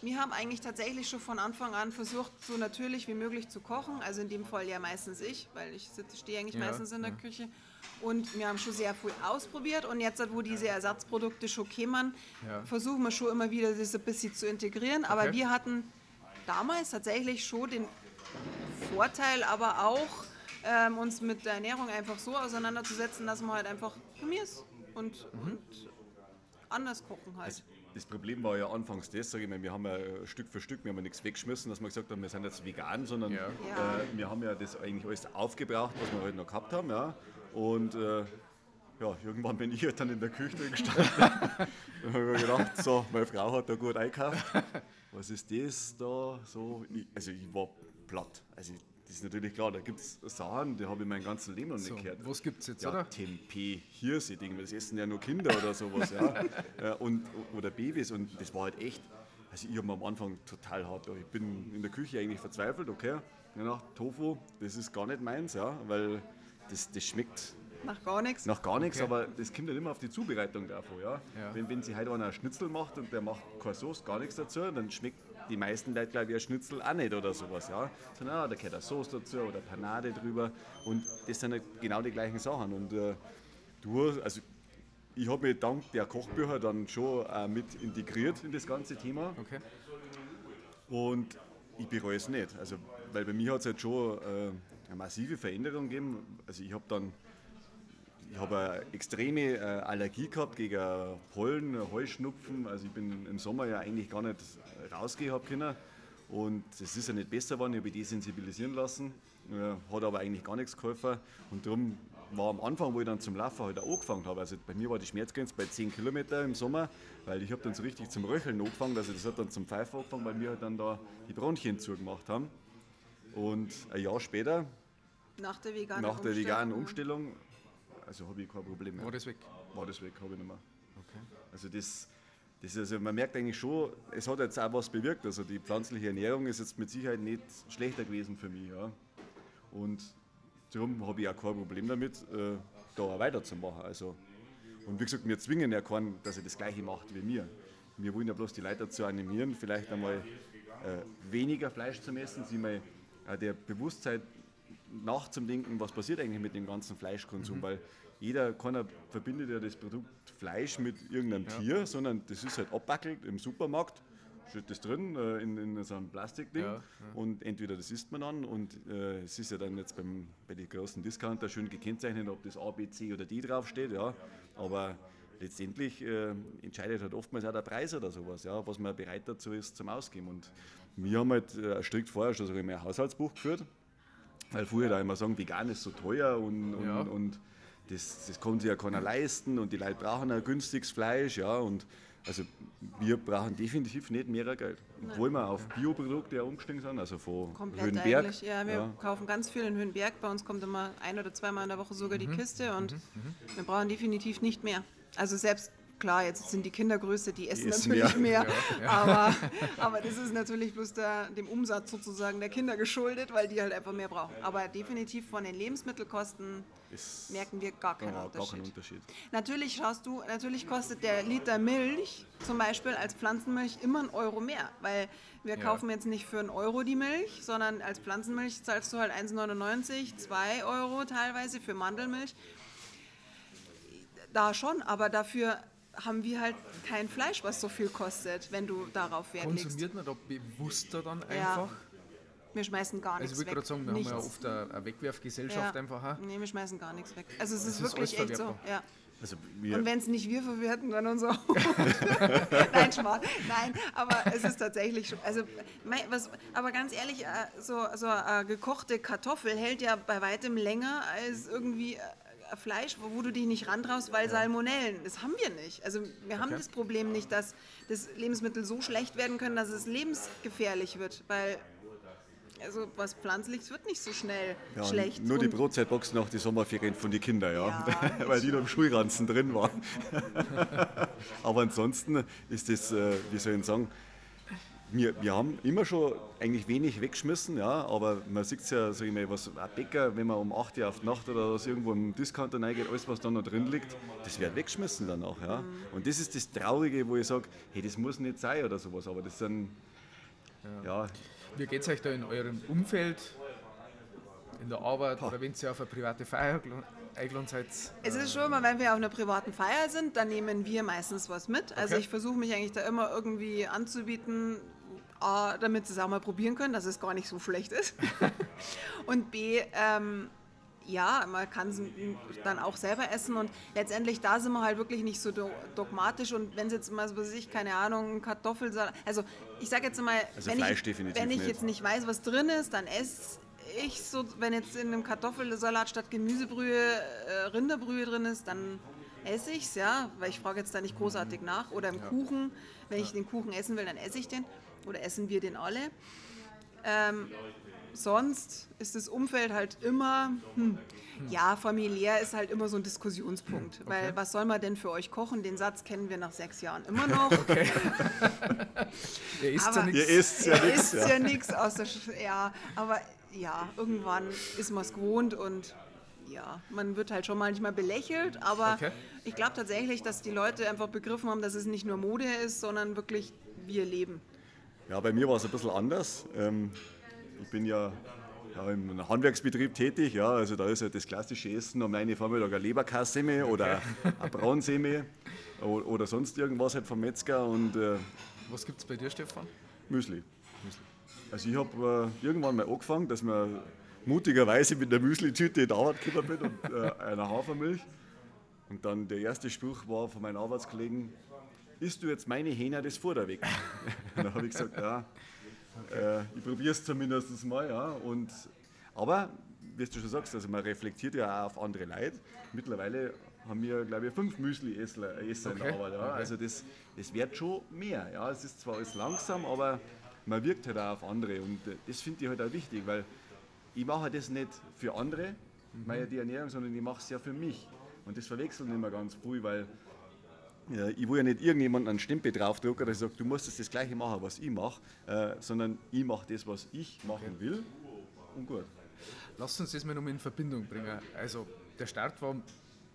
wir haben eigentlich tatsächlich schon von Anfang an versucht, so natürlich wie möglich zu kochen. Also in dem Fall ja meistens ich, weil ich stehe eigentlich meistens in der Küche. Und wir haben schon sehr viel ausprobiert. Und jetzt, wo diese Ersatzprodukte schon kämen,
Ja.
versuchen wir schon immer wieder, das ein bisschen zu integrieren. Aber
Okay.
wir hatten damals tatsächlich schon den Vorteil, aber auch ähm, uns mit der Ernährung einfach so auseinanderzusetzen, dass wir halt einfach Gemüse und,
Mhm.
und anders kochen halt.
Das Problem war ja anfangs das, sage ich mal, wir haben ja Stück für Stück, wir haben ja nichts weggeschmissen, dass wir gesagt haben, wir sind jetzt vegan, sondern
Ja.
Ja.
Äh, wir haben ja das eigentlich alles aufgebraucht, was wir halt noch gehabt haben. Ja. Und äh, ja, irgendwann bin ich halt dann in der Küche drin gestanden <laughs> und habe mir gedacht, so, meine Frau hat da gut einkauft. Was ist das da so? Ich, also ich war platt. Also das ist natürlich klar, da gibt es Sachen, die habe ich mein ganzes Leben noch nicht
So,
gehört.
was gibt's jetzt,
ja,
oder?
Tempeh, Hirse, Dinge, das essen ja nur Kinder oder sowas, ja. <laughs> Äh, und, oder Babys und das war halt echt, also ich habe mir am Anfang total hart, ich bin in der Küche eigentlich verzweifelt, okay, ja, Tofu, das ist gar nicht meins, ja, weil das, das schmeckt
Nach gar nichts.
nach gar nichts,
Okay.
aber das kommt dann immer auf die Zubereitung davon, ja.
Ja.
Wenn, wenn sie heute einer Schnitzel macht und der macht keine Sauce, gar nichts dazu, dann schmeckt die meisten Leute, glaube ich, ein Schnitzel auch nicht oder sowas, ja. Sondern, ah, da gehört eine Sauce dazu oder Panade drüber und das sind halt genau die gleichen Sachen und äh, du, also ich habe mich dank der Kochbücher dann schon äh, mit integriert in das ganze Thema
Okay.
und ich bereue es nicht. Also, weil bei mir hat es halt schon äh, eine massive Veränderung gegeben. Also ich habe dann ich habe eine extreme äh, Allergie gehabt gegen Pollen, Heuschnupfen. Also ich bin im Sommer ja eigentlich gar nicht rausgehen können. Und es ist ja nicht besser geworden, ich habe desensibilisieren lassen. Hat aber eigentlich gar nichts geholfen. Und darum war am Anfang, wo ich dann zum Laufen halt auch angefangen habe, also bei mir war die Schmerzgrenze bei 10 Kilometer im Sommer, weil ich habe dann so richtig zum Röcheln angefangen, also das hat dann zum Pfeifen angefangen, weil wir halt dann da die Bronchien zugemacht haben. Und ein Jahr später,
Nach der veganen
nach der
Umstellung,
veganen. Umstellung, also habe ich kein Problem mehr.
War das weg?
War das weg, habe ich nicht mehr.
Okay.
Also das, das ist also man merkt eigentlich schon, es hat jetzt auch was bewirkt. Also die pflanzliche Ernährung ist jetzt mit Sicherheit nicht schlechter gewesen für mich. Ja. Und darum habe ich auch kein Problem damit, äh, da auch weiterzumachen. Also, und wie gesagt, wir zwingen ja keinen, dass er das Gleiche macht wie mir. Wir wollen ja bloß die Leute dazu animieren, vielleicht einmal äh, weniger Fleisch zu essen, sie mal der Bewusstheit nachzudenken, was passiert eigentlich mit dem ganzen Fleischkonsum, weil jeder keiner verbindet ja das Produkt Fleisch mit irgendeinem Tier, sondern das ist halt abbackelt im Supermarkt, steht das drin äh, in, in so einem Plastikding
Ja, ja.
und entweder das isst man dann und äh, es ist ja dann jetzt beim, bei den großen Discounter schön gekennzeichnet, ob das A, B, C oder D draufsteht, ja, aber letztendlich äh, entscheidet halt oftmals auch der Preis oder sowas, ja, was man bereit dazu ist zum Ausgeben. Und wir haben halt äh, strikt vorher schon sogar ein Haushaltsbuch geführt, weil früher da immer sagen, vegan ist so teuer und, und,
Ja.
und das, das kann sich ja keiner leisten und die Leute brauchen ein günstiges Fleisch, ja, und also wir brauchen definitiv nicht mehr Geld. Obwohl wir auf Bioprodukte ja umgestiegen sind, also von
Komplett
Höhenberg.
eigentlich. Ja, wir kaufen ganz viel in Höhenberg. Bei uns kommt immer ein oder zweimal in der Woche sogar
Mhm.
die Kiste und wir brauchen definitiv nicht mehr. Also selbst klar, jetzt sind die Kindergröße, die essen
essen
natürlich
mehr.
mehr, Aber, <laughs> aber das ist natürlich bloß der, dem Umsatz sozusagen der Kinder geschuldet, weil die halt einfach mehr brauchen. Aber definitiv von den Lebensmittelkosten
Ist
merken wir gar keinen
gar, gar
Unterschied.
keinen Unterschied.
Natürlich schaust du, natürlich kostet der Liter Milch zum Beispiel als Pflanzenmilch immer einen Euro mehr, weil wir
Ja.
kaufen jetzt nicht für einen Euro die Milch, sondern als Pflanzenmilch zahlst du halt 1,99, 2 Euro teilweise für Mandelmilch. Da schon, aber dafür haben wir halt kein Fleisch, was so viel kostet, wenn du darauf Wert legst.
Konsumiert man da bewusster dann
Ja,
einfach?
Wir schmeißen gar
Also
nichts
ich würde
weg.
gerade sagen, wir
Nichts.
haben ja oft eine, eine Wegwerfgesellschaft einfach auch.
Nee, wir schmeißen gar nichts weg. Also es ist,
ist
wirklich echt so. Ja.
Also wir,
Und wenn es nicht wir verwerten, dann unser <laughs> Nein, Schmarrn. Nein, aber es ist tatsächlich schon. Also, was, aber ganz ehrlich, äh, so, so eine gekochte Kartoffel hält ja bei weitem länger als irgendwie äh, Fleisch, wo, wo du dich nicht rantraust, weil Salmonellen. Das haben wir nicht. Also wir haben
Okay.
das Problem nicht, dass das Lebensmittel so schlecht werden können, dass es lebensgefährlich wird, weil also was pflanzliches wird nicht so schnell
ja,
schlecht.
Nur die Brotzeitbox nach die Sommerferien von den Kindern, ja.
Ja, <laughs>
Weil die noch im Schulranzen drin waren. <laughs> Aber ansonsten ist das, äh, wie soll ich sagen, wir, wir haben immer schon eigentlich wenig weggeschmissen, ja, aber man sieht es ja, sag ich mal, was ein Bäcker, wenn man um 8 Uhr auf die Nacht oder was irgendwo im Discounter reingeht, alles was da noch drin liegt, das wird weggeschmissen danach, ja. Und das ist das Traurige, wo ich sage, hey, das muss nicht sein oder sowas, aber das sind ja,
Wie geht es euch da in eurem Umfeld, in der Arbeit oder wenn ihr auf eine private Feier gel- eingeladen seid?
Es ist schon immer, wenn wir auf einer privaten Feier sind, dann nehmen wir meistens was mit. Also
Okay.
ich versuche mich eigentlich da immer irgendwie anzubieten, A, damit sie es auch mal probieren können, dass es gar nicht so schlecht ist. <laughs> und B, ähm, ja, man kann es dann auch selber essen. Und letztendlich da sind wir halt wirklich nicht so do- dogmatisch. Und wenn es jetzt mal, was weiß ich, keine Ahnung, Kartoffelsalat, also ich sage jetzt mal,
Also
wenn, ich, wenn ich jetzt nicht weiß, was drin ist, dann esse ich so, wenn jetzt in einem Kartoffelsalat statt Gemüsebrühe äh, Rinderbrühe drin ist, dann esse ich es, ja, weil ich frage jetzt da nicht großartig nach. Oder im Kuchen, wenn ich den Kuchen essen will, dann esse ich den. Oder essen wir den alle. Ähm, sonst ist das Umfeld halt immer, hm, ja, familiär ist halt immer so ein Diskussionspunkt. Weil was soll man denn für euch kochen? Den Satz kennen wir nach sechs Jahren immer <laughs> noch. <laughs>
Ihr isst ja
Aber-
nichts.
ihr isst ja
Ja,
nichts. Ja.
ja außer, Sch- ja, aber ja, irgendwann ist man es gewohnt und ja, man wird halt schon manchmal belächelt, aber
Okay.
ich glaube tatsächlich, dass die Leute einfach begriffen haben, dass es nicht nur Mode ist, sondern wirklich wir leben.
Ja, bei mir war es ein bisschen anders. Ähm, ich bin ja, im Handwerksbetrieb tätig, ja, also da ist ja das klassische Essen am einen Vormittag eine Leberkassemme oder eine Braunsemme oder sonst irgendwas halt vom Metzger und äh,
Was gibt es bei dir, Stefan?
Müsli. Also ich habe äh, irgendwann mal angefangen, dass man mutigerweise mit einer Müsli-Tüte in die Arbeit gekommen bin und äh, einer Hafermilch. Und dann der erste Spruch war von meinen Arbeitskollegen, isst du jetzt meine Hähner das Futter weg? Und <laughs> dann habe ich gesagt, ja, äh, ich probiere es zumindest mal. Ja. Und, aber, wie du schon sagst, also man reflektiert ja auch auf andere Leute. Mittlerweile haben wir, glaube ich, fünf Müsli-Esser Esser in der
Okay,
Arbeit. Ja. Also das, das wird schon mehr. Ja. Es ist zwar alles langsam, aber man wirkt halt auch auf andere. Und das finde ich halt auch wichtig, weil ich mache das nicht für andere, meine die Ernährung, sondern ich mache es ja für mich. Und das verwechseln immer ganz früh, weil ja, ich will ja nicht irgendjemanden einen Stempel draufdrucken, der sagt, du musst jetzt das Gleiche machen, was ich mache, äh, sondern ich mache das, was ich machen will. Und gut.
Lass uns das mal nochmal in Verbindung bringen. Also, der Start war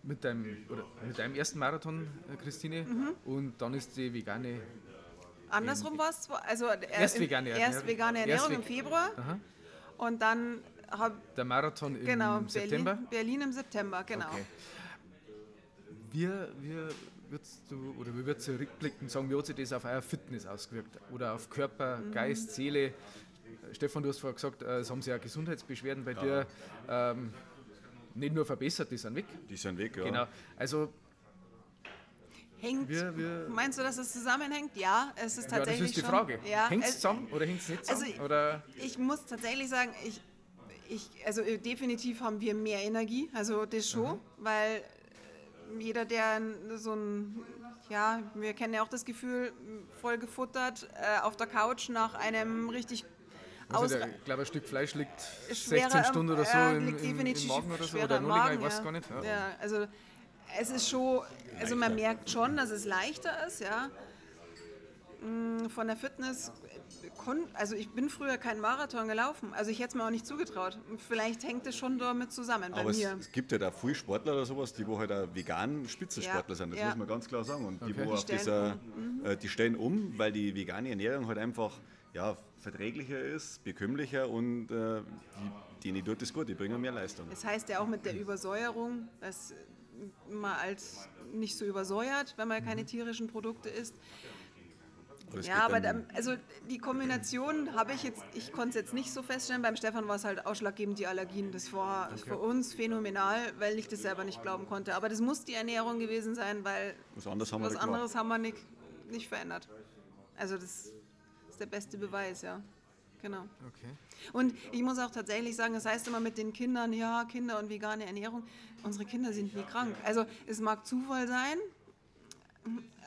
mit deinem, oder mit deinem ersten Marathon, äh, Christine,
Mhm.
und dann ist die vegane.
Andersrum war es, also äh,
Erst
im-
vegane
erst
Ernährung.
vegane
Erst
Ernährung
ve-
im Februar
Aha.
und dann habe
Der Marathon im
genau
September.
Berlin, Berlin im September, genau.
Okay. Wie, wie würdest du, oder wie würdest du rückblickend sagen, wie hat sich das auf euer Fitness ausgewirkt? Oder auf Körper,
Mhm.
Geist, Seele? Stefan, du hast vorher gesagt, äh, es haben sich ja Gesundheitsbeschwerden bei dir ähm, nicht nur verbessert, die sind weg.
Die sind weg, ja.
Genau. Also,
Hängt,
Wir- wir-
meinst du, dass es zusammenhängt? Ja, es ist
ja, das
tatsächlich
ist die
schon,
Frage.
Ja,
hängt es zusammen oder hängt es nicht
Also
zusammen?
ich-
oder?
Ich muss tatsächlich sagen, ich, ich, also definitiv haben wir mehr Energie, also das schon, weil äh, jeder, der so ein, ja, wir kennen ja auch das Gefühl, voll gefuttert äh, auf der Couch nach einem richtig
Also der, ich glaube, ein Stück Fleisch liegt
schwerer
16
im-
Stunden oder so
ja,
im, im, im Magen oder so. Oder noch länger, ich weiß
ja.
gar nicht. Ja.
Ja, also es ist schon, also man merkt schon, dass es leichter ist, ja. Mm, Von der Fitness, äh, also ich bin früher keinen Marathon gelaufen, also ich hätte es mir auch nicht zugetraut. Vielleicht hängt es schon damit zusammen bei
Aber es,
mir.
es gibt ja da viele Sportler oder sowas, die wo halt auch vegan Spitzensportler
Ja,
sind, das
ja.
muss man ganz klar sagen. Und die,
Okay.
wo
Die
auf
stellen
dieser, äh, die stellen um, weil die vegane Ernährung halt einfach ja, verträglicher ist, bekömmlicher und äh, die, denen tut das gut, die bringen mehr Leistung.
Das heißt ja auch mit der Übersäuerung, dass man als nicht so übersäuert, wenn man keine tierischen Produkte isst. Ja, aber
dann-
also die Kombination habe ich jetzt, ich konnte es jetzt nicht so feststellen. Beim Stefan war es halt ausschlaggebend die Allergien. Das war für uns phänomenal, weil ich das selber nicht glauben konnte. Aber das muss die Ernährung gewesen sein, weil
was anderes haben wir
was anderes haben wir nicht, nicht verändert. Also das ist der beste Beweis, ja. Genau.
Okay.
Und ich muss auch tatsächlich sagen, das heißt immer mit den Kindern, ja, Kinder und vegane Ernährung. Unsere Kinder sind nie krank. Also es mag Zufall sein,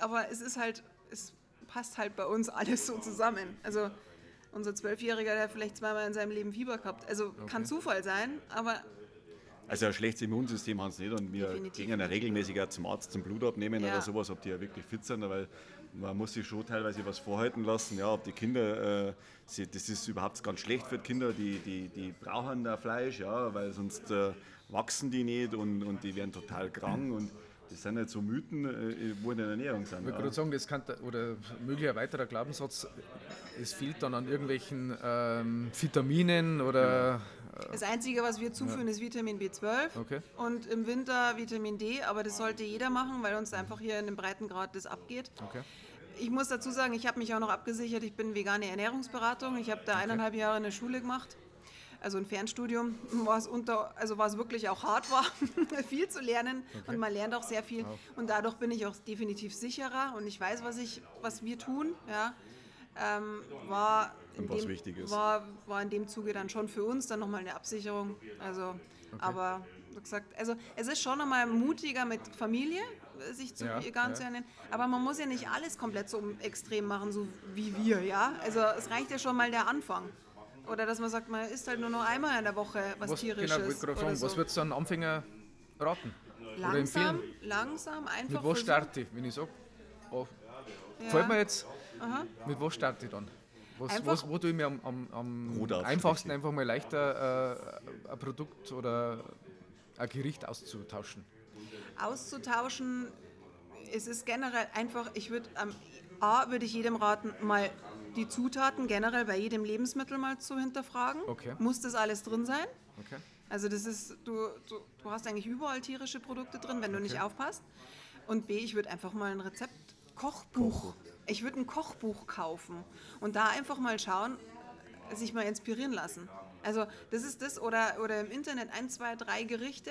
aber es ist halt, es passt halt bei uns alles so zusammen. Also unser Zwölfjähriger, der hat vielleicht zweimal in seinem Leben Fieber gehabt. Also kann Zufall sein, aber
Also ein schlechtes Immunsystem haben sie nicht und wir
Definitiv
gehen ja regelmäßig auch zum Arzt zum Blut abnehmen
Ja.
oder sowas, ob die ja wirklich fit sind, weil man muss sich schon teilweise was vorhalten lassen, ja, ob die Kinder, äh, sie, das ist überhaupt ganz schlecht für die Kinder, die, die, die brauchen da Fleisch, ja, weil sonst äh, wachsen die nicht und, und die werden total krank und Das sind halt so Mythen, äh, wo in der Ernährung sind.
Ich würde
Ja.
gerade sagen, das kann, oder möglicher weiterer Glaubenssatz, es fehlt dann an irgendwelchen ähm, Vitaminen oder.
Das Einzige, was wir zuführen, ist Vitamin B12
Okay.
und im Winter Vitamin D, aber das sollte jeder machen, weil uns einfach hier in dem Breitengrad das abgeht.
Okay.
Ich muss dazu sagen, ich habe mich auch noch abgesichert, ich bin vegane Ernährungsberatung, ich habe da eineinhalb Jahre eine Schule gemacht, also ein Fernstudium, was unter, also was wirklich auch hart war, <laughs> viel zu lernen und man lernt auch sehr viel und dadurch bin ich auch definitiv sicherer und ich weiß, was ich, was wir tun, ja. Ähm, war, in dem, war war in dem Zuge dann schon für uns dann nochmal eine Absicherung. Also, aber wie gesagt, also es ist schon nochmal mutiger mit Familie, äh, sich zu
Ja,
vegan
ja.
zu ernähren. Aber man muss ja nicht alles komplett so extrem machen, so wie wir, ja. Also es reicht ja schon mal der Anfang. Oder dass man sagt, man isst halt nur noch einmal in der Woche was,
Was,
tierisches.
genau, ich gerade
oder
fragen,
so.
was würdest du an Anfänger raten? Oder
langsam,
empfehlen?
langsam, einfach.
Mit was starte ich, wenn ich sage, oh,
Ja.
gefällt mir jetzt, mit was starte ich dann? Was,
Einfach-
was, wo tue ich mir am, am, am einfachsten einfach mal leichter äh, ein Produkt oder ein Gericht auszutauschen?
auszutauschen. Es ist generell einfach, ich würde am A würde ich jedem raten, mal die Zutaten generell bei jedem Lebensmittel mal zu hinterfragen.
Okay.
Muss das alles drin sein?
Okay.
Also das ist, du, du, du hast eigentlich überall tierische Produkte drin, wenn du nicht aufpasst. Und B, ich würde einfach mal ein Rezept, Kochbuch. Ich würde ein Kochbuch kaufen und da einfach mal schauen, sich mal inspirieren lassen. Also das ist das oder, oder im Internet ein, zwei, drei Gerichte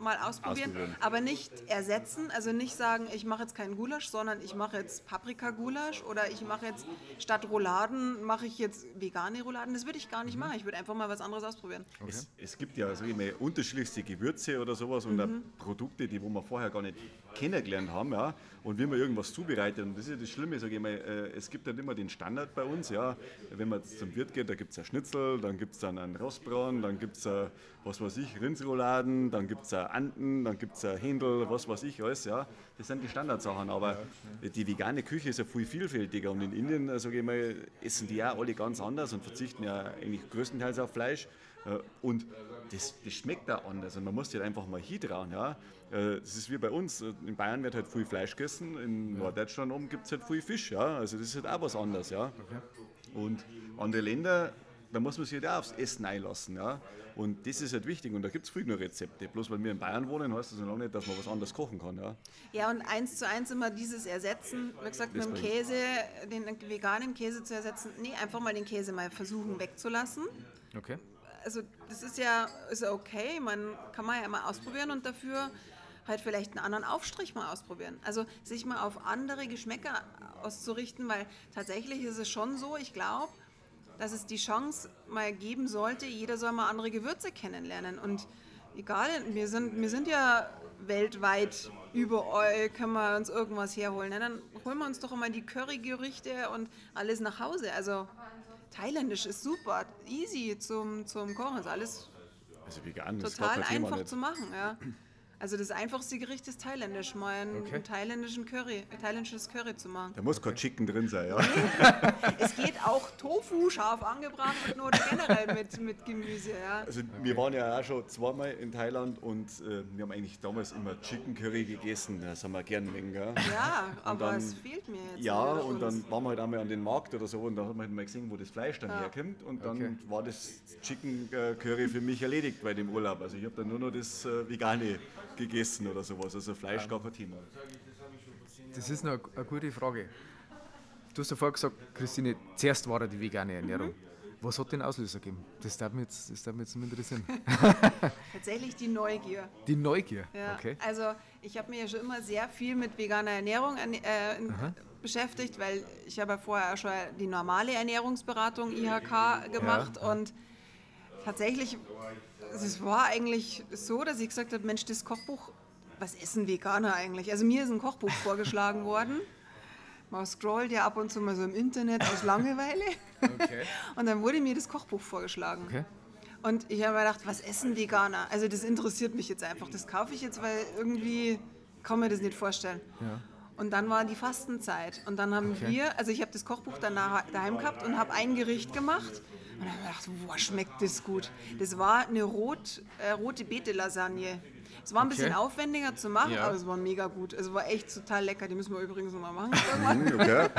mal ausprobieren,
Ausprobieren.
aber nicht ersetzen. Also nicht sagen, ich mache jetzt keinen Gulasch, sondern ich mache jetzt Paprika-Gulasch oder ich mache jetzt statt Rouladen mache ich jetzt vegane Rouladen. Das würde ich gar nicht machen. Ich würde einfach mal was anderes ausprobieren.
Es, es gibt ja ich mal, unterschiedlichste Gewürze oder sowas und auch Produkte, die wo wir vorher gar nicht kennengelernt haben, ja, und wie man irgendwas zubereitet. Und das ist ja das Schlimme, sage ich mal, äh, es gibt dann immer den Standard bei uns, ja. Wenn man jetzt zum Wirt geht, da gibt es ein Schnitzel, dann gibt es dann einen Rostbraun, dann gibt es was weiß ich, Rindsrouladen, dann gibt es Anden, dann gibt es Händel, was weiß ich alles, ja. Das sind die Standardsachen, aber die vegane Küche ist ja viel vielfältiger und in Indien, äh, sage ich mal, essen die ja alle ganz anders und verzichten ja eigentlich größtenteils auf Fleisch. Äh, Und das, das schmeckt da anders und man muss halt einfach mal hintrauen. Ja? Äh, Das ist wie bei uns. Äh, In Bayern wird halt viel Fleisch gegessen, in Norddeutschland oben gibt es halt viel Fisch. Ja? Also das ist halt auch was anderes. Ja? Und andere Länder, da muss man sich halt auch aufs Essen einlassen. Ja? Und das ist halt wichtig und da gibt es viel nur Rezepte. Bloß weil wir in Bayern wohnen, heißt das noch nicht, dass man was anderes kochen kann. Ja?
Ja, und eins zu eins immer dieses Ersetzen, wie gesagt, mit dem Käse, den veganen Käse zu ersetzen. Nee, einfach mal den Käse mal versuchen wegzulassen.
Okay.
Also das ist ja, ist okay, man kann man ja mal ausprobieren und dafür halt vielleicht einen anderen Aufstrich mal ausprobieren. Also sich mal auf andere Geschmäcker auszurichten, weil tatsächlich ist es schon so, ich glaube, dass es die Chance mal geben sollte, jeder soll mal andere Gewürze kennenlernen. Und egal, wir sind, wir sind ja weltweit überall, können wir uns irgendwas herholen. Na, dann holen wir uns doch immer die Currygerichte und alles nach Hause. Also thailändisch ist super, easy zum, zum Kochen, ist alles
Also vegan
total
Thema
einfach zu machen. Ja. Also das einfachste Gericht ist thailändisch, mal einen,
Okay.
thailändischen Curry, ein thailändisches Curry zu machen.
Da muss kein Chicken drin sein. Ja? <laughs>
Es geht auch Tofu scharf angebracht oder generell mit, mit Gemüse. Ja.
Also wir waren ja auch schon zweimal in Thailand und äh, wir haben eigentlich damals immer Chicken Curry gegessen. Das haben wir gern mengen. Gell?
Ja, aber
dann-
es fehlt mir jetzt.
Ja, und dann waren wir halt einmal an den Markt oder so und da hat man halt mal gesehen, wo das Fleisch dann herkommt. Und dann
Okay.
war das Chicken äh, Curry für mich erledigt bei dem Urlaub. Also ich habe dann nur noch das äh, Vegane gegessen oder sowas. Also Fleisch gar kein Thema.
Das ist noch eine- eine gute Frage. Du hast ja vorher gesagt, Christine, zuerst war ja die vegane Ernährung.
Mhm.
Was hat den Auslöser gegeben? Das darf mich jetzt, das darf mich jetzt interessieren. <laughs>
Tatsächlich die Neugier.
Die Neugier.
Ja,
Okay.
Also ich habe mich ja schon immer sehr viel mit veganer Ernährung äh, beschäftigt, weil ich habe ja vorher schon die normale Ernährungsberatung IHK gemacht und tatsächlich, es war eigentlich so, dass ich gesagt habe, Mensch, das Kochbuch, was essen Veganer eigentlich? Also mir ist ein Kochbuch vorgeschlagen worden. Man scrollt ja ab und zu mal so im Internet aus Langeweile.
Okay. <laughs>
Und dann wurde mir das Kochbuch vorgeschlagen.
Okay.
Und ich habe mir gedacht, was essen Veganer? Also das interessiert mich jetzt einfach. Das kaufe ich jetzt, weil irgendwie kann mir das nicht vorstellen. Und dann war die Fastenzeit. Und dann haben
Okay.
wir, also ich habe das Kochbuch dann nach- daheim gehabt und habe ein Gericht gemacht. Und dann habe ich gedacht, boah, schmeckt das gut. Das war eine rot, äh, rote Beete-Lasagne. Es war ein
Okay.
bisschen aufwendiger zu machen,
Ja.
aber es war mega gut. Es war echt total lecker. Die müssen wir übrigens nochmal machen. <laughs>
Hm, okay. <laughs>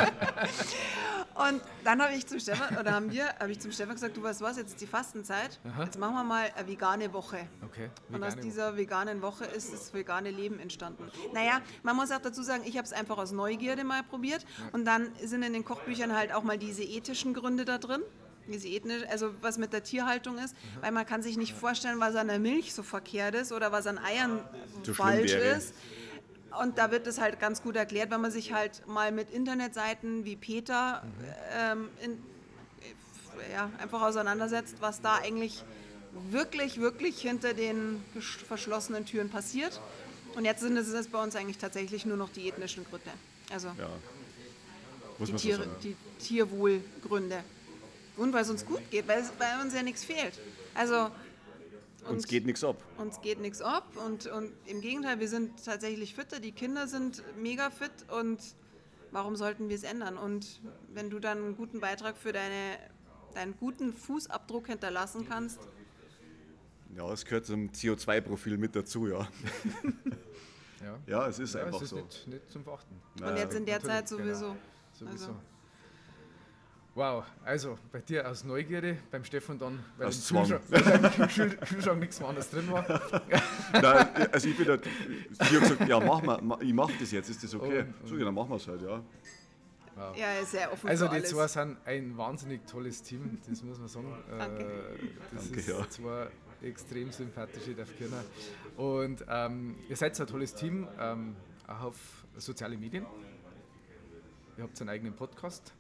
Und dann habe ich zum Stefan, oder haben wir, habe ich zum Stefan gesagt, du weißt was, jetzt ist die Fastenzeit, jetzt machen wir mal eine vegane Woche.
Okay.
Und aus
vegane
dieser veganen Woche ist das vegane Leben entstanden. Naja, man muss auch dazu sagen, ich habe es einfach aus Neugierde mal probiert. Und dann sind in den Kochbüchern halt auch mal diese ethischen Gründe da drin. Diese ethnisch, also was mit der Tierhaltung ist,
Mhm.
weil man kann sich nicht vorstellen, was an der Milch so verkehrt ist oder was an Eiern
So
falsch ist. Und da wird es halt ganz gut erklärt, wenn man sich halt mal mit Internetseiten wie Peter ähm, in, ja, einfach auseinandersetzt, was da eigentlich wirklich, wirklich hinter den verschlossenen Türen passiert. Und jetzt sind es bei uns eigentlich tatsächlich nur noch die ethnischen Gründe. Also
Ja.
Die,
sagen.
die Tierwohlgründe. Und weil es uns gut geht, weil, es, weil uns ja nichts fehlt. Also
Uns geht nichts ab.
uns geht nichts ab und, und im Gegenteil, wir sind tatsächlich fitter, die Kinder sind mega fit und warum sollten wir es ändern? Und wenn du dann einen guten Beitrag für deine, deinen guten Fußabdruck hinterlassen kannst,
Ja, es gehört zum CO2-Profil mit dazu, ja. <laughs>
Ja.
Ja, es ist
Ja,
einfach
es ist
so.
nicht, nicht zum Verachten.
und jetzt in der
natürlich,
Zeit sowieso.
Genau. Sowieso.
Also.
Wow, also bei dir aus Neugierde, beim Stefan dann, weil
Aus
im Kühlschrank, Kühlschrank nichts mehr anderes drin war. <laughs>
Nein, also ich bin da, sie hat gesagt, ja, mach mal, ma- ich mach das jetzt, ist das okay?
Oh,
So, ja, dann machen wir es halt, ja.
Ja, er ist sehr offen
Also die
alles.
zwei sind ein wahnsinnig tolles Team, das muss man sagen.
Danke.
Äh, das
Danke,
ist
ja.
zwei extrem sympathische Dorfkirner. Und ähm, ihr seid ein tolles Team, ähm, auch auf soziale Medien. Ihr habt einen eigenen Podcast.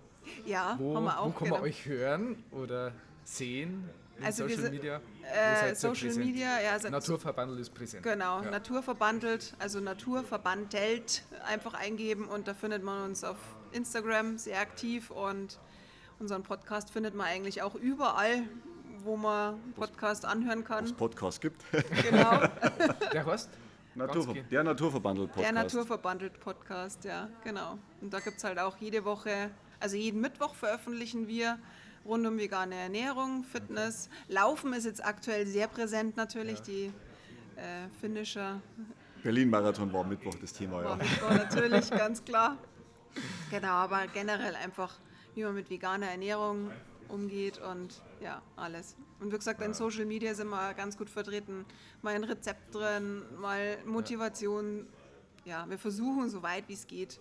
Ja,
Wo,
haben wir auch.
wo kann
genau.
man euch hören oder sehen? In
Also
Social
sind-
Media? Wo
äh, Social? Media, ja, sind-
Naturverbandel ist präsent.
Genau,
Ja.
Naturverbandelt, also Naturverbandelt einfach eingeben und da findet man uns auf Instagram sehr aktiv und unseren Podcast findet man eigentlich auch überall, wo man Podcast anhören kann.
Podcast gibt.
Genau, <laughs>
Der heißt?
Naturver der Naturverbandel-Podcast.
der Naturverbandelt Podcast, ja, genau. Und da gibt es halt auch jede Woche, also jeden Mittwoch veröffentlichen wir rund um vegane Ernährung, Fitness. Laufen ist jetzt aktuell sehr präsent natürlich, die äh, finnische
Berlin-Marathon war Mittwoch das Thema, ja.
War Mittwoch natürlich, ganz klar. Genau, aber generell einfach, wie man mit veganer Ernährung umgeht und ja, alles. Und wie gesagt, in Social Media sind wir ganz gut vertreten. Mal ein Rezept drin, mal Motivation. Ja, wir versuchen, so weit wie es geht,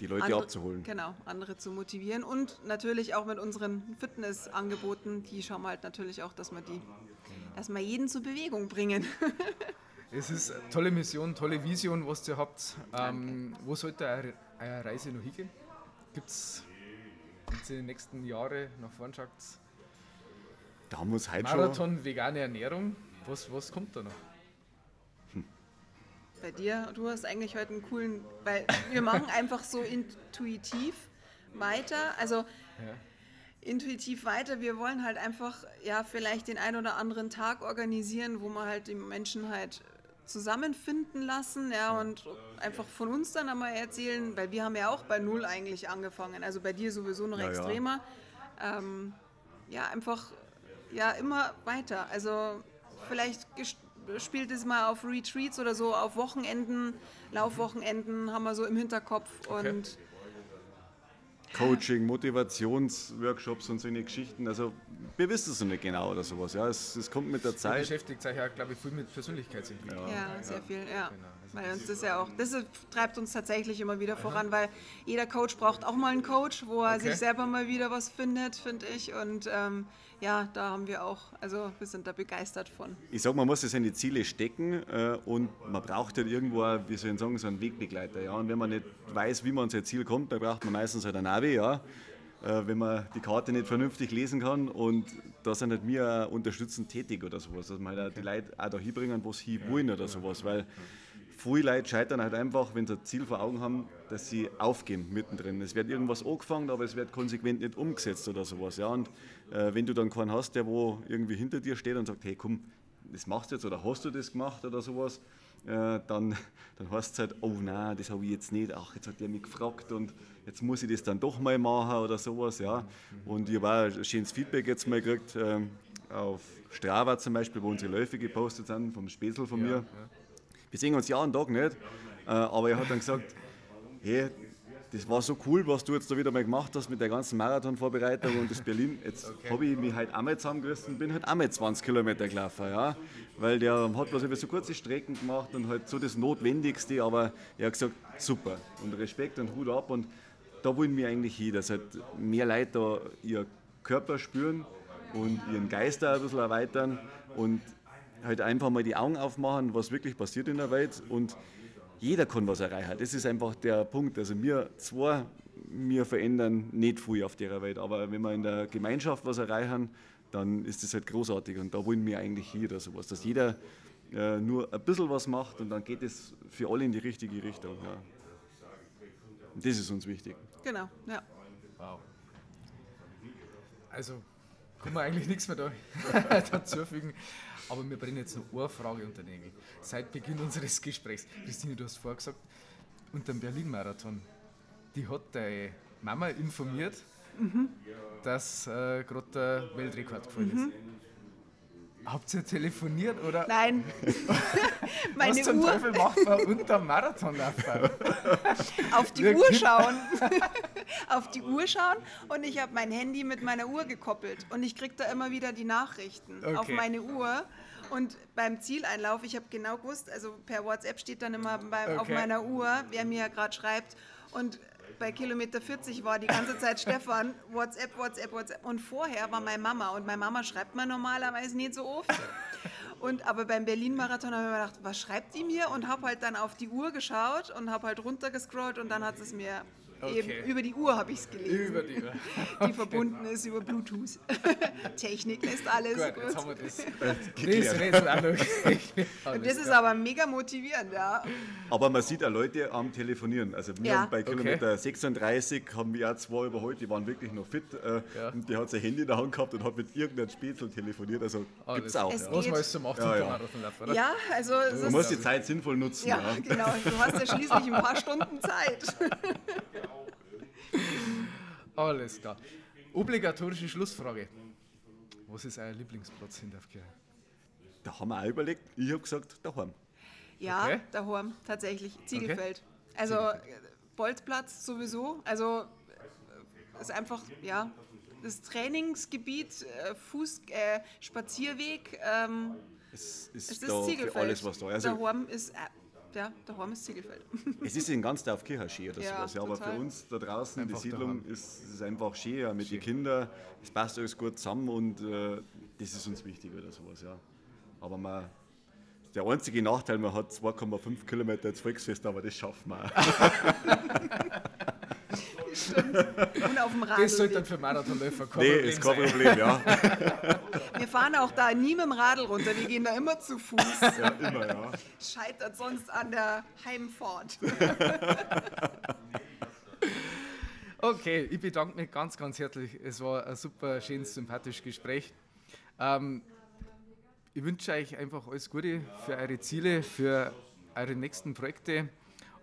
Die Leute
andere,
abzuholen.
Genau, andere zu motivieren und natürlich auch mit unseren Fitnessangeboten, die schauen wir halt natürlich auch, dass wir die, dass wir jeden zur Bewegung bringen. <laughs>
Es ist eine tolle Mission, tolle Vision, was ihr habt. Ähm, wo sollte eure, eure Reise noch hingehen? Gibt es in den nächsten Jahren nach vorn schaut?
Da haben wir uns heute schon.
Marathon, vegane Ernährung. Was, was kommt da noch?
Bei dir, du hast eigentlich heute einen coolen, weil wir machen einfach so intuitiv weiter. Also intuitiv weiter. Wir wollen halt einfach ja vielleicht den ein oder anderen Tag organisieren, wo wir halt die Menschen halt zusammenfinden lassen, ja, und einfach von uns dann einmal erzählen, weil wir haben ja auch bei null eigentlich angefangen. Also bei dir sowieso noch
Ja, ja.
extremer. Ähm, ja, einfach ja immer weiter. Also vielleicht ges- spielt es mal auf Retreats oder so, auf Wochenenden, Laufwochenenden haben wir so im Hinterkopf und
Coaching, Motivationsworkshops und so eine Geschichten. Also, wir wissen es noch nicht genau oder sowas. Ja, es, es kommt mit der
Ihr
Zeit.
beschäftigt euch ja, glaube ich, viel mit Persönlichkeitsentwicklung.
ja, sehr viel, ja.
Genau, also
Weil uns das ja auch, das treibt uns tatsächlich immer wieder voran, weil jeder Coach braucht auch mal einen Coach, wo er
Okay.
sich selber mal wieder was findet, finde ich. Und ähm, ja, da haben wir auch, also wir sind da begeistert von.
Ich sage, man muss ja seine Ziele stecken äh, und man braucht halt irgendwo, wie soll ich sagen, so einen Wegbegleiter. Ja? Und wenn man nicht weiß, wie man an sein Ziel kommt, dann braucht man meistens halt ein Navi, ja? äh, wenn man die Karte nicht vernünftig lesen kann. Und da sind halt wir unterstützend tätig oder sowas, dass wir halt auch die Leute auch da hinbringen, wo sie hin wollen oder sowas. Weil viele Leute scheitern halt einfach, wenn sie ein Ziel vor Augen haben, dass sie aufgeben mittendrin. Es wird irgendwas angefangen, aber es wird konsequent nicht umgesetzt oder sowas. Ja? Und äh, wenn du dann keinen hast, der wo irgendwie hinter dir steht und sagt, hey komm, das machst du jetzt oder hast du das gemacht oder sowas, äh, dann, dann heißt es halt, oh nein, das habe ich jetzt nicht, ach, jetzt hat der mich gefragt und jetzt muss ich das dann doch mal machen oder sowas. Ja. Und ich habe auch ein schönes Feedback jetzt mal gekriegt. ähm, auf Strava zum Beispiel, wo unsere Läufe gepostet sind, vom Späßel von mir. Wir sehen uns ja einen Tag nicht, äh, aber er hat dann gesagt, hey, das war so cool, was du jetzt da wieder mal gemacht hast mit der ganzen Marathonvorbereitung und das Berlin. Jetzt okay. habe ich mich halt einmal zusammengerissen und bin halt einmal 20 Kilometer gelaufen, ja. Weil der hat bloß so kurze Strecken gemacht und halt so das Notwendigste, aber er hat gesagt, super und Respekt und Hut ab und da wollen wir eigentlich hin, dass halt mehr Leute da ihr Körper spüren und ihren Geist auch ein bisschen erweitern und halt einfach mal die Augen aufmachen, was wirklich passiert in der Welt und jeder kann was erreichen. Das ist einfach der Punkt. Also wir zwei, wir verändern nicht viel auf der Welt, aber wenn wir in der Gemeinschaft was erreichen, dann ist das halt großartig und da wollen wir eigentlich hier oder sowas, dass jeder äh, nur ein bisschen was macht und dann geht es für alle in die richtige Richtung. Ja. das ist uns wichtig.
Genau, ja.
Wow. Also kann man eigentlich nichts mehr da, <laughs> dazufügen. Aber wir bringen jetzt noch eine Frage unter den Nägel. Seit Beginn unseres Gesprächs, Christine, du hast vorher gesagt, unter dem Berlin-Marathon, die hat deine Mama informiert, mhm. dass äh, gerade der Weltrekord gefallen mhm. Habt ihr telefoniert oder?
Nein. <laughs>
Meine Was zum Uhr. Teufel macht man unter Marathonlaufen? <laughs>
Auf die Uhr schauen. <laughs> Auf die Uhr schauen und ich habe mein Handy mit meiner Uhr gekoppelt und ich kriege da immer wieder die Nachrichten okay. auf meine Uhr. Und beim Zieleinlauf, ich habe genau gewusst, also per WhatsApp steht dann immer bei, okay. auf meiner Uhr, wer mir gerade schreibt. Und bei Kilometer 40 war die ganze Zeit Stefan, WhatsApp, WhatsApp, WhatsApp. Und vorher war meine Mama. Und meine Mama schreibt mir normalerweise nicht so oft. Und aber beim Berlin-Marathon habe ich mir gedacht, was schreibt die mir? Und habe halt dann auf die Uhr geschaut und habe halt runtergescrollt und dann hat es mir Okay. Eben, über die Uhr habe ich es gelesen.
Über die Uhr. <laughs>
Die verbunden ist über Bluetooth. <laughs> Technik lässt alles. Gut, gut. jetzt haben wir das, <laughs>
das Rätsel auch noch
Und das ist aber mega motivierend, ja.
Aber man sieht auch Leute am Telefonieren. Also wir ja. haben bei Kilometer okay. 36 haben wir auch zwei überholt, die waren wirklich noch fit. Äh, ja. Und die hat sein Handy in der Hand gehabt und hat mit irgendeinem Spätzle telefoniert. Also
oh,
gibt es auch.
Es ja. Was man zum 18 ja, ja.
oder? Ja, also...
Man muss die Zeit sinnvoll nutzen.
Ja, genau. Du hast ja schließlich ein paar Stunden Zeit. <laughs>
Alles klar. Obligatorische Schlussfrage. Was ist euer Lieblingsplatz in der Kirche?
Da haben wir auch überlegt. Ich habe gesagt, daheim.
Ja, okay. daheim, tatsächlich. Ziegelfeld. Okay. Also Bolzplatz sowieso. Also ist einfach, ja, das Trainingsgebiet, äh, Fuß, äh, Spazierweg. Ähm,
es ist, ist das Ziegelfeld. alles, was da
ist. Also, daheim ist äh, ja, daheim ist Ziegelfeld.
Es ist in ganz Dorfkirche schön oder ja, sowas, ja, aber für uns da draußen in der Siedlung ist es einfach schön, ja, mit schön. den Kindern, es passt alles gut zusammen und äh, das ist uns wichtig oder sowas, ja. Aber man, der einzige Nachteil, man hat 2,5 Kilometer ins Volksfest, aber das schaffen wir auch. <laughs> <laughs>
Stimmt. Und auf dem Rad.
Das sollte dann für Marathonläufer
kommen. Nee, ist kein Problem, ja. <laughs>
Wir fahren auch da nie mit dem Radl runter, wir gehen da immer zu Fuß.
Ja, immer, ja.
Scheitert sonst an der Heimfahrt. <laughs>
Okay, ich bedanke mich ganz, ganz herzlich. Es war ein super schönes, sympathisches Gespräch. Ähm, ich wünsche euch einfach alles Gute für eure Ziele, für eure nächsten Projekte.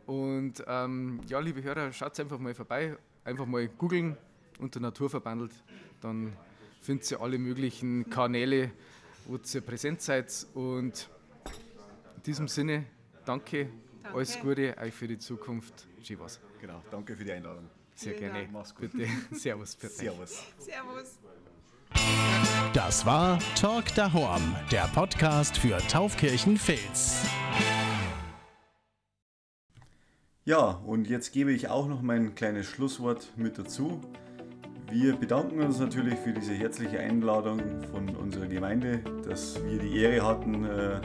Und ähm, ja, liebe Hörer, schaut einfach mal vorbei, einfach mal googeln unter Naturverbandelt, dann findet ihr alle möglichen Kanäle, wo ihr präsent seid. Und in diesem Sinne, danke, danke. alles Gute euch für die Zukunft. Schön
Genau, danke für die Einladung.
Sehr Vielen gerne. Mach's gut. Bitte. <laughs> Servus.
Bitte. Servus.
Servus.
Das war Talk Dahorm, der Podcast für Taufkirchen Filz.
Ja, und jetzt gebe ich auch noch mein kleines Schlusswort mit dazu. Wir bedanken uns natürlich für diese herzliche Einladung von unserer Gemeinde, dass wir die Ehre hatten, äh,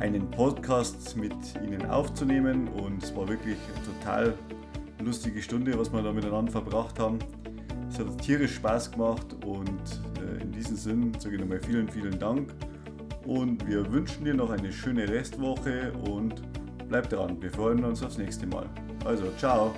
einen Podcast mit Ihnen aufzunehmen. Und es war wirklich eine total lustige Stunde, was wir da miteinander verbracht haben. Es hat tierisch Spaß gemacht und äh, in diesem Sinn sage ich nochmal vielen, vielen Dank. Und wir wünschen dir noch eine schöne Restwoche und Bleibt dran, wir freuen uns aufs nächste Mal. Also, ciao!